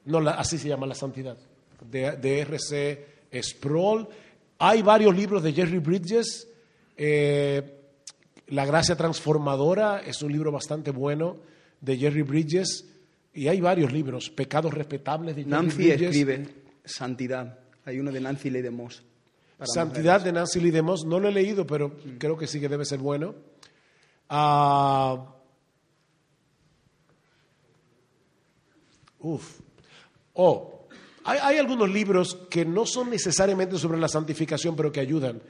No, así se llama la santidad. De, de R.C. Sproul. Hay varios libros de Jerry Bridges eh, la gracia transformadora es un libro bastante bueno de Jerry Bridges y hay varios libros, Pecados respetables de Jerry Nancy escribe Santidad. Hay uno de Nancy Lee de Moss. Santidad de Nancy Lee de Moss, no lo he leído, pero creo que sí que debe ser bueno. Ah, Uf. O hay, algunos libros que no son necesariamente sobre la santificación, pero que ayudan.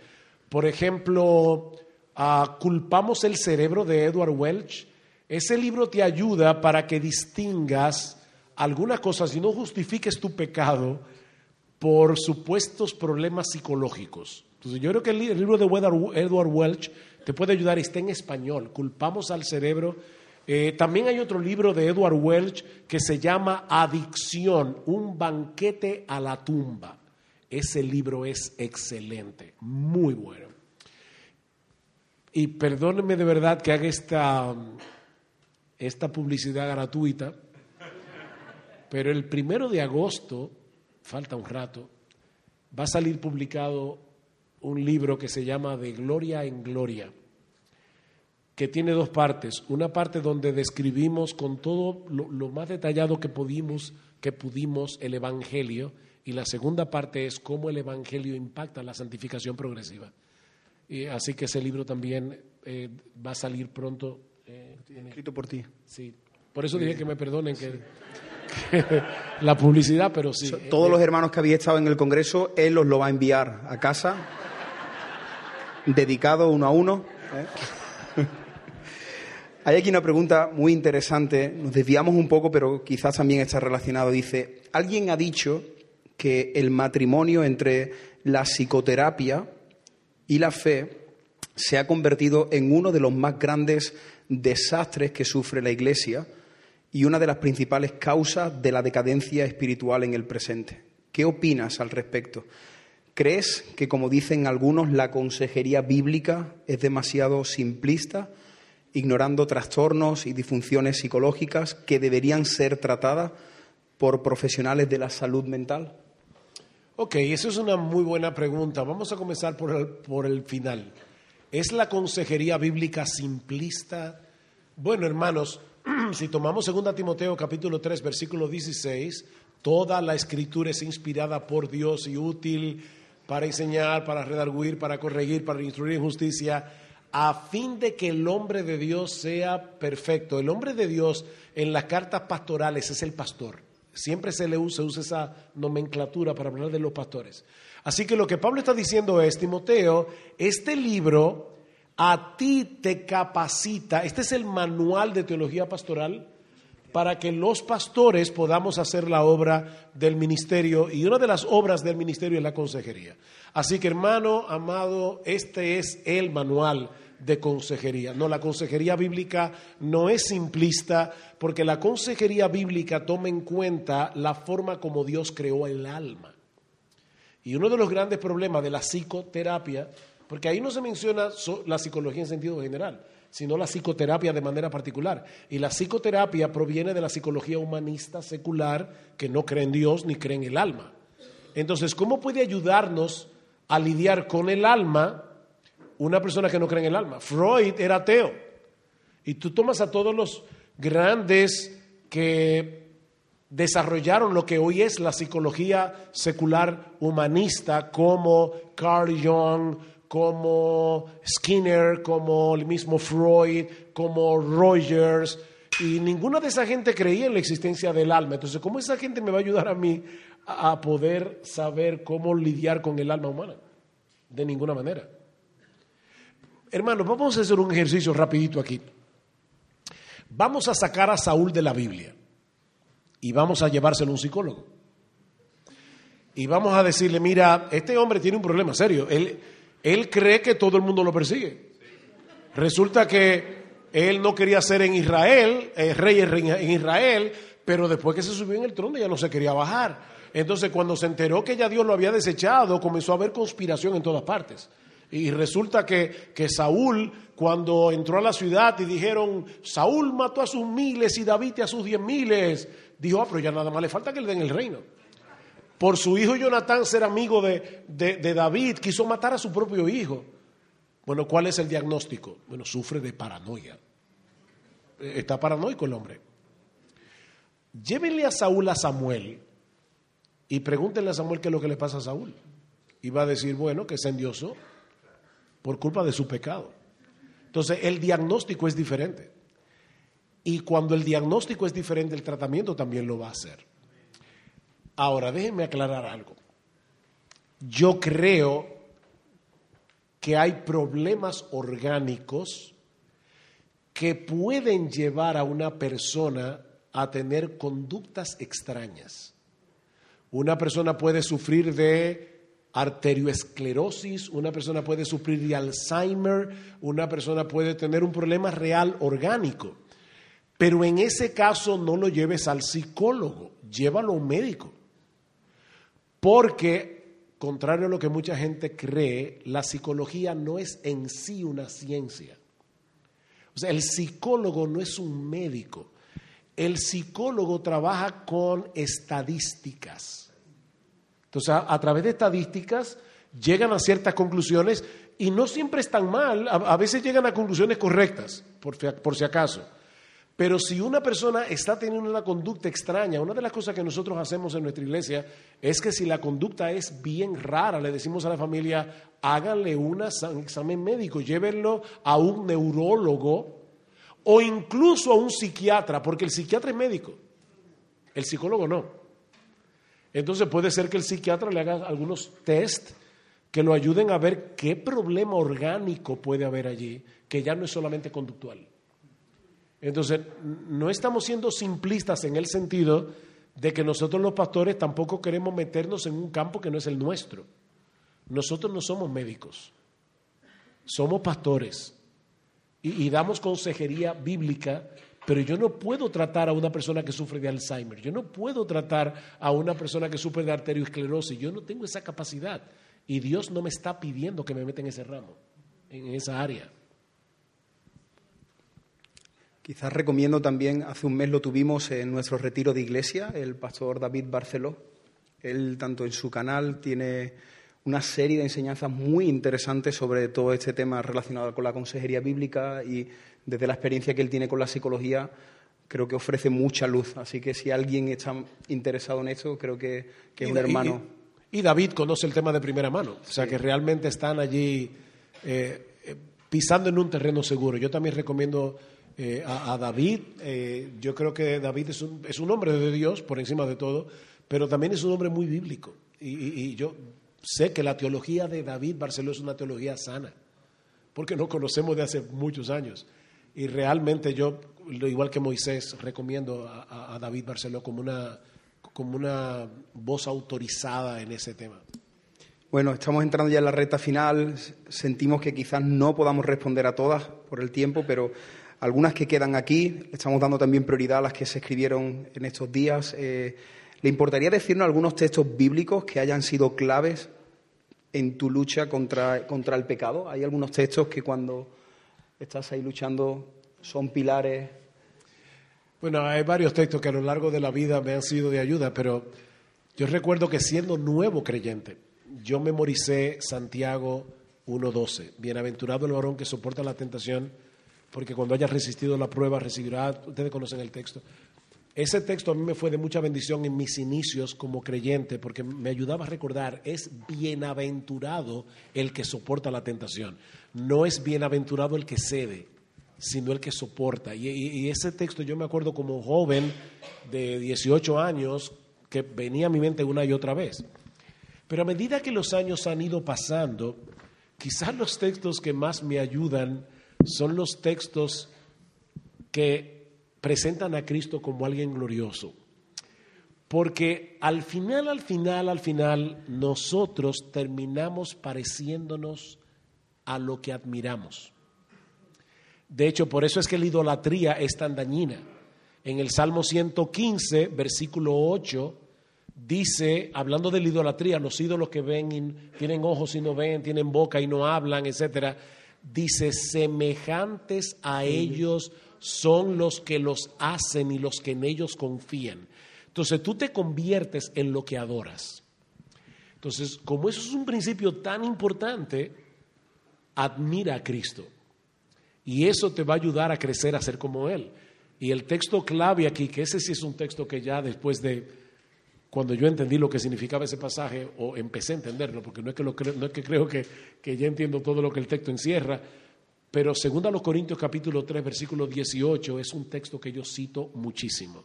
Por ejemplo, a Culpamos el cerebro de Edward Welch. Ese libro te ayuda para que distingas algunas cosas y no justifiques tu pecado por supuestos problemas psicológicos. Entonces, yo creo que el li- el libro de Edward Edward Welch te puede ayudar, está en español, Culpamos al cerebro. Eh, también hay otro libro de Edward Welch que se llama Adicción, un banquete a la tumba. Ese libro es excelente, muy bueno. Y perdónenme de verdad que haga esta, esta publicidad gratuita, pero el primero de agosto, falta un rato, va a salir publicado un libro que se llama De Gloria en Gloria, que tiene dos partes. Una parte donde describimos con todo lo, lo más detallado que pudimos, que pudimos el Evangelio, y la segunda parte es cómo el Evangelio impacta la santificación progresiva. Y así que ese libro también eh, va a salir pronto. eh, Escrito por ti. sí. Por eso dije que me perdonen que, que la publicidad, pero sí. So- Todos los hermanos que habéis estado en el Congreso, él os lo va a enviar a casa, dedicado uno a uno. Hay aquí una pregunta muy interesante, nos desviamos un poco, pero quizás también está relacionado. Dice, alguien ha dicho que el matrimonio entre la psicoterapia y la fe se ha convertido en uno de los más grandes desastres que sufre la Iglesia y una de las principales causas de la decadencia espiritual en el presente. ¿Qué opinas al respecto? ¿Crees que, como dicen algunos, la consejería bíblica es demasiado simplista, ignorando trastornos y disfunciones psicológicas que deberían ser tratadas por profesionales de la salud mental? Ok, eso es una muy buena pregunta. Vamos a comenzar por el, por el final. ¿Es la consejería bíblica simplista? Bueno, hermanos, si tomamos 2 Timoteo capítulo 3, versículo 16, toda la escritura es inspirada por Dios y útil para enseñar, para redarguir, para corregir, para instruir en justicia, a fin de que el hombre de Dios sea perfecto. El hombre de Dios en las cartas pastorales es el pastor. Siempre se le usa, usa esa nomenclatura para hablar de los pastores. Así que lo que Pablo está diciendo es, Timoteo, este libro a ti te capacita, este es el manual de teología pastoral para que los pastores podamos hacer la obra del ministerio y una de las obras del ministerio es la consejería. Así que hermano, amado, este es el manual de consejería. No, la consejería bíblica no es simplista porque la consejería bíblica toma en cuenta la forma como Dios creó el alma. Y uno de los grandes problemas de la psicoterapia, porque ahí no se menciona la psicología en sentido general, sino la psicoterapia de manera particular. Y la psicoterapia proviene de la psicología humanista secular que no cree en Dios ni cree en el alma. Entonces, ¿cómo puede ayudarnos a lidiar con el alma una persona que no cree en el alma? Freud era ateo. Y tú tomas a todos los grandes que desarrollaron lo que hoy es la psicología secular humanista, como Carl Jung, como Skinner, como el mismo Freud, como Rogers, y ninguna de esa gente creía en la existencia del alma. Entonces, ¿cómo esa gente me va a ayudar a mí a poder saber cómo lidiar con el alma humana? De ninguna manera. Hermanos, vamos a hacer un ejercicio rapidito aquí. Vamos a sacar a Saúl de la Biblia y vamos a llevárselo a un psicólogo. Y vamos a decirle, mira, este hombre tiene un problema serio. Él, él cree que todo el mundo lo persigue. Resulta que él no quería ser en Israel, eh, rey en Israel, pero después que se subió en el trono ya no se quería bajar. Entonces cuando se enteró que ya Dios lo había desechado, comenzó a haber conspiración en todas partes. Y resulta que, que Saúl, cuando entró a la ciudad y dijeron, Saúl mató a sus miles y David a sus diez miles, dijo, ah, pero ya nada más le falta que le den el reino. Por su hijo Jonatán ser amigo de, de- David, quiso matar a su propio hijo. Bueno, ¿cuál es el diagnóstico? Bueno, sufre de paranoia. Eh, Está paranoico el hombre. Llévenle a Saúl a Samuel y pregúntenle a Samuel qué es lo que le pasa a Saúl. Y va a decir, bueno, que se endiosó por culpa de su pecado. Entonces, el diagnóstico es diferente. Y cuando el diagnóstico es diferente, el tratamiento también lo va a hacer. Ahora, déjenme aclarar algo. Yo creo que hay problemas orgánicos que pueden llevar a una persona a tener conductas extrañas. Una persona puede sufrir de arterioesclerosis, una persona puede sufrir de Alzheimer, una persona puede tener un problema real orgánico. Pero en ese caso no lo lleves al psicólogo, llévalo a un médico. Porque, contrario a lo que mucha gente cree, la psicología no es en sí una ciencia. O sea, el psicólogo no es un médico. El psicólogo trabaja con estadísticas. Entonces, a, través de estadísticas llegan a ciertas conclusiones y no siempre están mal, a, veces llegan a conclusiones correctas, por si acaso. Pero si una persona está teniendo una conducta extraña, una de las cosas que nosotros hacemos en nuestra iglesia es que si la conducta es bien rara, le decimos a la familia, háganle un examen médico, llévenlo a un neurólogo o incluso a un psiquiatra, porque el psiquiatra es médico, el psicólogo no. Entonces puede ser que el psiquiatra le haga algunos test que lo ayuden a ver qué problema orgánico puede haber allí, que ya no es solamente conductual. Entonces, no estamos siendo simplistas en el sentido de que nosotros los pastores tampoco queremos meternos en un campo que no es el nuestro. Nosotros no somos médicos, somos pastores y, damos consejería bíblica, pero yo no puedo tratar a una persona que sufre de Alzheimer, yo no puedo tratar a una persona que sufre de arteriosclerosis, yo no tengo esa capacidad y Dios no me está pidiendo que me meta en ese ramo, en esa área. Quizás recomiendo también, hace un mes lo tuvimos en nuestro retiro de iglesia, el pastor David Barceló. Él, tanto en su canal, tiene una serie de enseñanzas muy interesantes sobre todo este tema relacionado con la consejería bíblica y desde la experiencia que él tiene con la psicología, creo que ofrece mucha luz. Así que si alguien está interesado en esto, creo que, es un hermano. Y, David conoce el tema de primera mano, o sea que realmente están allí eh, eh, pisando en un terreno seguro. Yo también recomiendo eh, a, David. Eh, yo creo que David es un, es un, hombre de Dios por encima de todo, pero también es un hombre muy bíblico. Y, yo sé que la teología de David Barceló es una teología sana, porque no conocemos de hace muchos años. Y realmente yo, igual que Moisés, recomiendo a, David Barceló como una, como una voz autorizada en ese tema. Bueno, estamos entrando ya en la recta final. Sentimos que quizás no podamos responder a todas por el tiempo, pero algunas que quedan aquí, estamos dando también prioridad a las que se escribieron en estos días. Eh, ¿Le importaría decirnos algunos textos bíblicos que hayan sido claves en tu lucha contra, contra el pecado? ¿Hay algunos textos que cuando estás ahí luchando son pilares? Bueno, hay varios textos que a lo largo de la vida me han sido de ayuda, pero yo recuerdo que siendo nuevo creyente, yo memoricé Santiago 1.12. Bienaventurado el varón que soporta la tentación porque cuando haya resistido la prueba recibirá, ustedes conocen el texto. Ese texto a mí me fue de mucha bendición en mis inicios como creyente, porque me ayudaba a recordar, es bienaventurado el que soporta la tentación, no es bienaventurado el que cede, sino el que soporta. Y, ese texto yo me acuerdo como joven de 18 años que venía a mi mente una y otra vez. Pero a medida que los años han ido pasando, quizás los textos que más me ayudan son los textos que presentan a Cristo como alguien glorioso. Porque al final, al final, al final, nosotros terminamos pareciéndonos a lo que admiramos. De hecho, por eso es que la idolatría es tan dañina. En el Salmo 115, versículo 8, dice, hablando de la idolatría, los ídolos que ven, tienen ojos y no ven, tienen boca y no hablan, etcétera dice, semejantes a ellos son los que los hacen y los que en ellos confían. Entonces tú te conviertes en lo que adoras. Entonces, como eso es un principio tan importante, admira a Cristo. Y eso te va a ayudar a crecer a ser como Él. Y el texto clave aquí, que ese sí es un texto que ya después de cuando yo entendí lo que significaba ese pasaje, o empecé a entenderlo, porque no es que, no es que creo que, que ya entiendo todo lo que el texto encierra, Pero segundo a los Corintios capítulo 3 versículo 18 es un texto que yo cito muchísimo.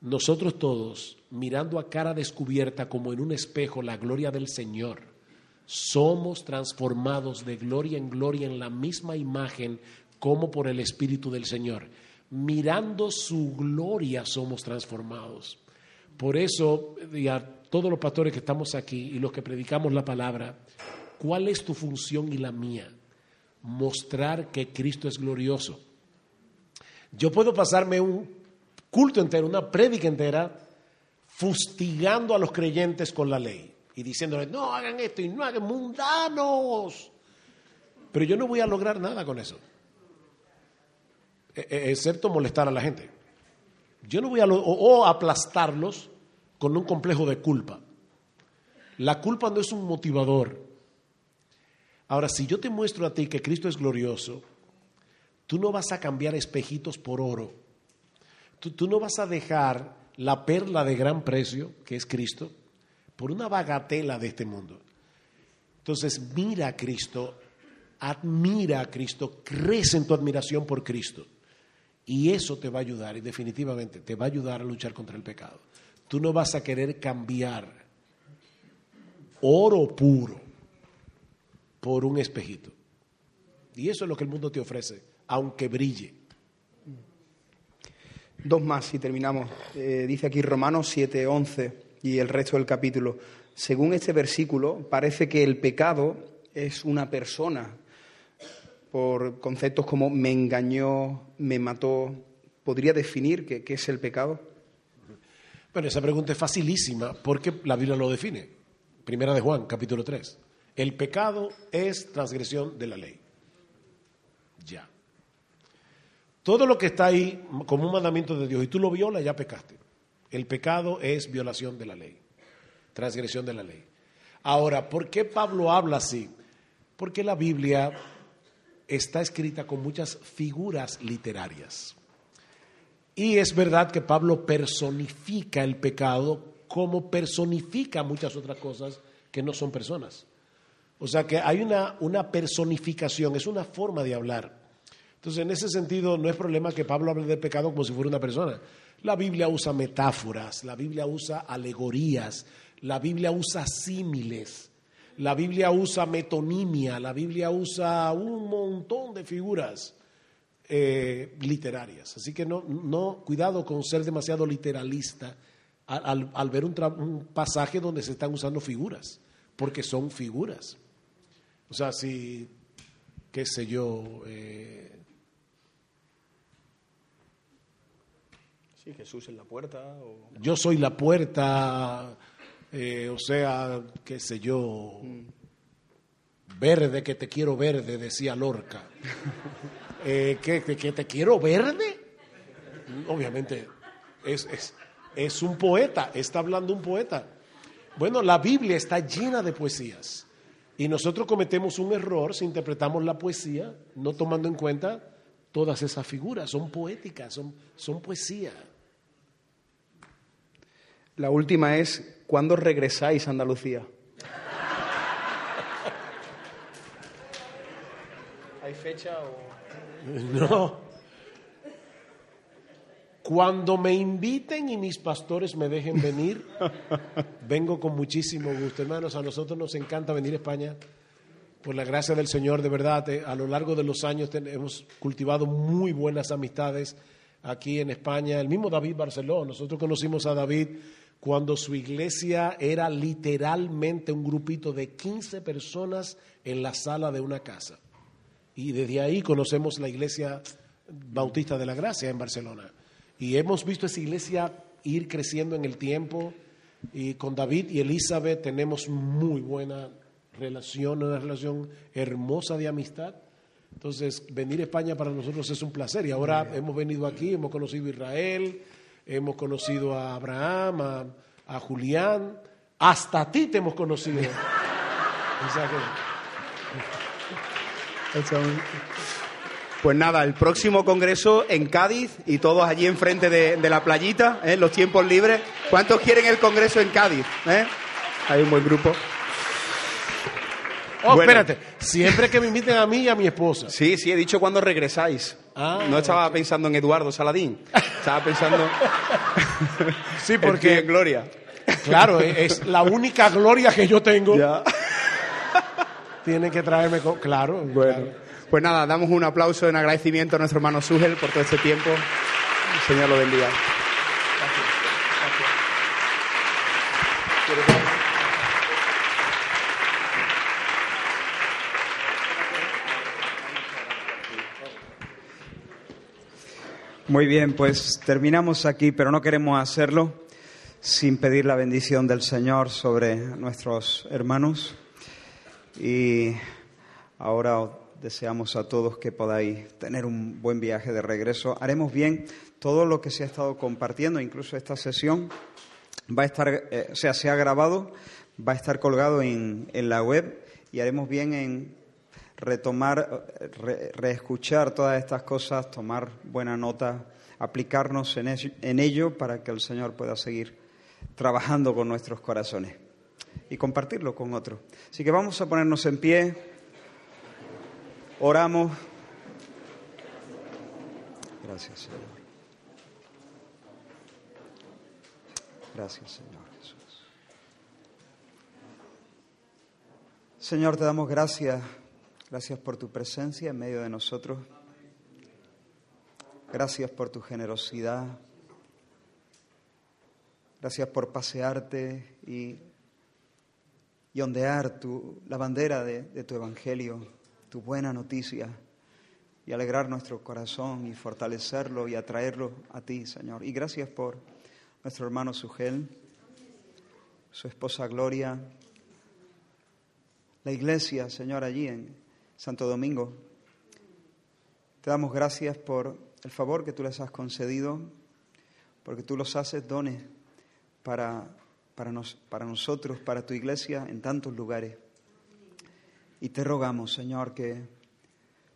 Nosotros todos, mirando a cara descubierta como en un espejo la gloria del Señor, somos transformados de gloria en gloria en la misma imagen como por el Espíritu del Señor. Mirando su gloria somos transformados. Por eso, y a todos los pastores que estamos aquí y los que predicamos la palabra, ¿cuál es tu función y la mía? Mostrar que Cristo es glorioso. Yo puedo pasarme un culto entero, una prédica entera, fustigando a los creyentes con la ley y diciéndoles, no hagan esto y no hagan mundanos. Pero yo no voy a lograr nada con eso, e, e, excepto molestar a la gente. Yo no voy a o aplastarlos con un complejo de culpa. La culpa no es un motivador. Ahora, si yo te muestro a ti que Cristo es glorioso, tú no vas a cambiar espejitos por oro Tú, no vas a dejar la perla de gran precio, que es Cristo, por una bagatela de este mundo. Entonces, mira a Cristo, admira a Cristo, crece en tu admiración por Cristo. Y eso te va a ayudar, y definitivamente te va a ayudar a luchar contra el pecado. Tú no vas a querer cambiar oro puro por un espejito. Y eso es lo que el mundo te ofrece, aunque brille. Dos más y terminamos. Eh, dice aquí Romanos 7, 11 y el resto del capítulo. Según este versículo, parece que el pecado es una persona, por conceptos como me engañó, me mató. ¿Podría definir qué, qué es el pecado? Bueno, esa pregunta es facilísima porque la Biblia lo define. Primera de Juan, capítulo 3. El pecado es transgresión de la ley. Ya. Todo lo que está ahí como un mandamiento de Dios y tú lo violas, ya pecaste. El pecado es violación de la ley, transgresión de la ley. Ahora, ¿por qué Pablo habla así? Porque la Biblia está escrita con muchas figuras literarias. Y es verdad que Pablo personifica el pecado como personifica muchas otras cosas que no son personas. O sea que hay una, una personificación, es una forma de hablar. Entonces, en ese sentido, no es problema que Pablo hable del pecado como si fuera una persona. La Biblia usa metáforas, la Biblia usa alegorías, la Biblia usa símiles, la Biblia usa metonimia, la Biblia usa un montón de figuras eh, literarias. Así que no, no, cuidado con ser demasiado literalista al, ver un, pasaje donde se están usando figuras, porque son figuras. O sea, si, qué sé yo, eh, Sí, Jesús es la puerta. Yo soy la puerta, eh, o sea, qué sé yo, verde que te quiero verde, decía Lorca. Eh, ¿que, te quiero verde? Obviamente, es, es, es un poeta, está hablando un poeta. Bueno, la Biblia está llena de poesías. Y nosotros cometemos un error si interpretamos la poesía no tomando en cuenta todas esas figuras. Son poéticas, son, son poesía. La última es, ¿cuándo regresáis a Andalucía? ¿Hay fecha o...? No. Cuando me inviten y mis pastores me dejen venir, vengo con muchísimo gusto. Hermanos, a nosotros nos encanta venir a España. Por la gracia del Señor, de verdad, eh, a lo largo de los años hemos cultivado muy buenas amistades aquí en España. El mismo David Barceló, nosotros conocimos a David cuando su iglesia era literalmente un grupito de 15 personas en la sala de una casa. Y desde ahí conocemos la iglesia bautista de la gracia en Barcelona. Y hemos visto esa iglesia ir creciendo en el tiempo. Y con David y Elizabeth tenemos muy buena relación, una relación hermosa de amistad. Entonces, venir a España para nosotros es un placer. Y ahora hemos venido aquí, hemos conocido Israel, hemos conocido a Abraham, a, Julián, hasta a ti te hemos conocido. Pues nada, el próximo congreso en Cádiz y todos allí enfrente de, de la playita, ¿eh? los tiempos libres. ¿Cuántos quieren el congreso en Cádiz? Eh? Hay un buen grupo. Oh, Bueno. espérate. Siempre que me inviten a mí y a mi esposa. Sí, sí, he dicho cuando regresáis. Ah, no estaba pensando en Eduardo Saladín. Estaba pensando Sí, en porque, en Gloria. claro, es es la única gloria que yo tengo. Ya. Tiene que traerme. Claro, Bueno, claro. Pues nada, damos un aplauso en agradecimiento a nuestro hermano Sugel por todo este tiempo. El Señor lo bendiga. Muy bien, pues terminamos aquí, pero no queremos hacerlo sin pedir la bendición del Señor sobre nuestros hermanos. Y ahora deseamos a todos que podáis tener un buen viaje de regreso. Haremos bien todo lo que se ha estado compartiendo, incluso esta sesión va a estar, eh, sea, se ha grabado, va a estar colgado en, en la web y haremos bien en retomar, re- reescuchar todas estas cosas, tomar buena nota, aplicarnos en en ello para que el Señor pueda seguir trabajando con nuestros corazones y compartirlo con otros. Así que vamos a ponernos en pie, oramos. Gracias, Señor. Gracias, Señor Jesús. Señor, te damos gracias. Gracias por tu presencia en medio de nosotros. Gracias por tu generosidad. Gracias por pasearte y, ondear tu, la bandera de, de tu evangelio, tu buena noticia, y alegrar nuestro corazón y fortalecerlo y atraerlo a ti, Señor. Y gracias por nuestro hermano Sugel, su esposa Gloria, la iglesia, Señor, allí en Santo Domingo. Te damos gracias por el favor que tú les has concedido, porque tú los haces dones para, para, nos- para nosotros, para tu iglesia en tantos lugares. Y te rogamos, Señor, que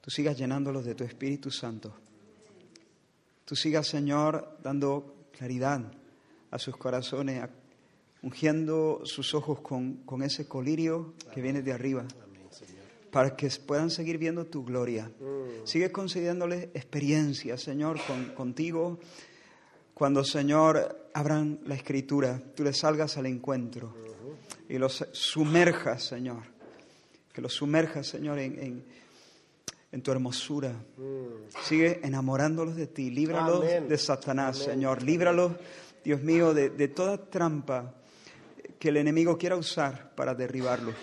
tú sigas llenándolos de tu Espíritu Santo. Tú sigas, Señor, dando claridad a sus corazones, ungiendo sus ojos con, con ese colirio que viene de arriba, para que puedan seguir viendo tu gloria. Sigue concediéndoles experiencias, Señor, con- contigo. Cuando, Señor, abran la escritura, tú les salgas al encuentro y los sumerjas, Señor. Que los sumerjas, Señor, en, en- en tu hermosura. Sigue enamorándolos de ti. Líbralos Amén. de Satanás, Señor. Líbralos, Dios mío, de, de toda trampa que el enemigo quiera usar para derribarlos.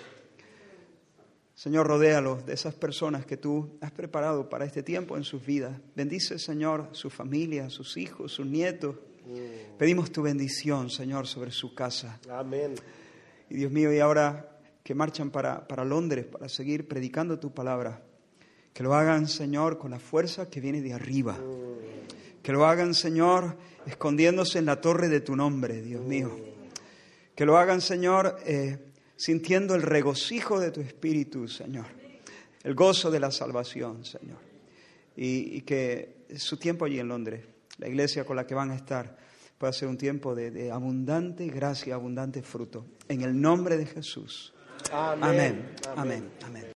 Señor, rodéalos de esas personas que tú has preparado para este tiempo en sus vidas. Bendice, Señor, su familia, sus hijos, sus nietos. Pedimos tu bendición, Señor, sobre su casa. Amén. Y Dios mío, y ahora que marchan para, para Londres para seguir predicando tu palabra, que lo hagan, Señor, con la fuerza que viene de arriba. Que lo hagan, Señor, escondiéndose en la torre de tu nombre, Dios mío. Que lo hagan, Señor, eh, sintiendo el regocijo de tu espíritu, Señor. El gozo de la salvación, Señor. Y, que su tiempo allí en Londres, la iglesia con la que van a estar, pueda ser un tiempo de abundante gracia, abundante fruto. En el nombre de Jesús. Amén. Amén. Amén.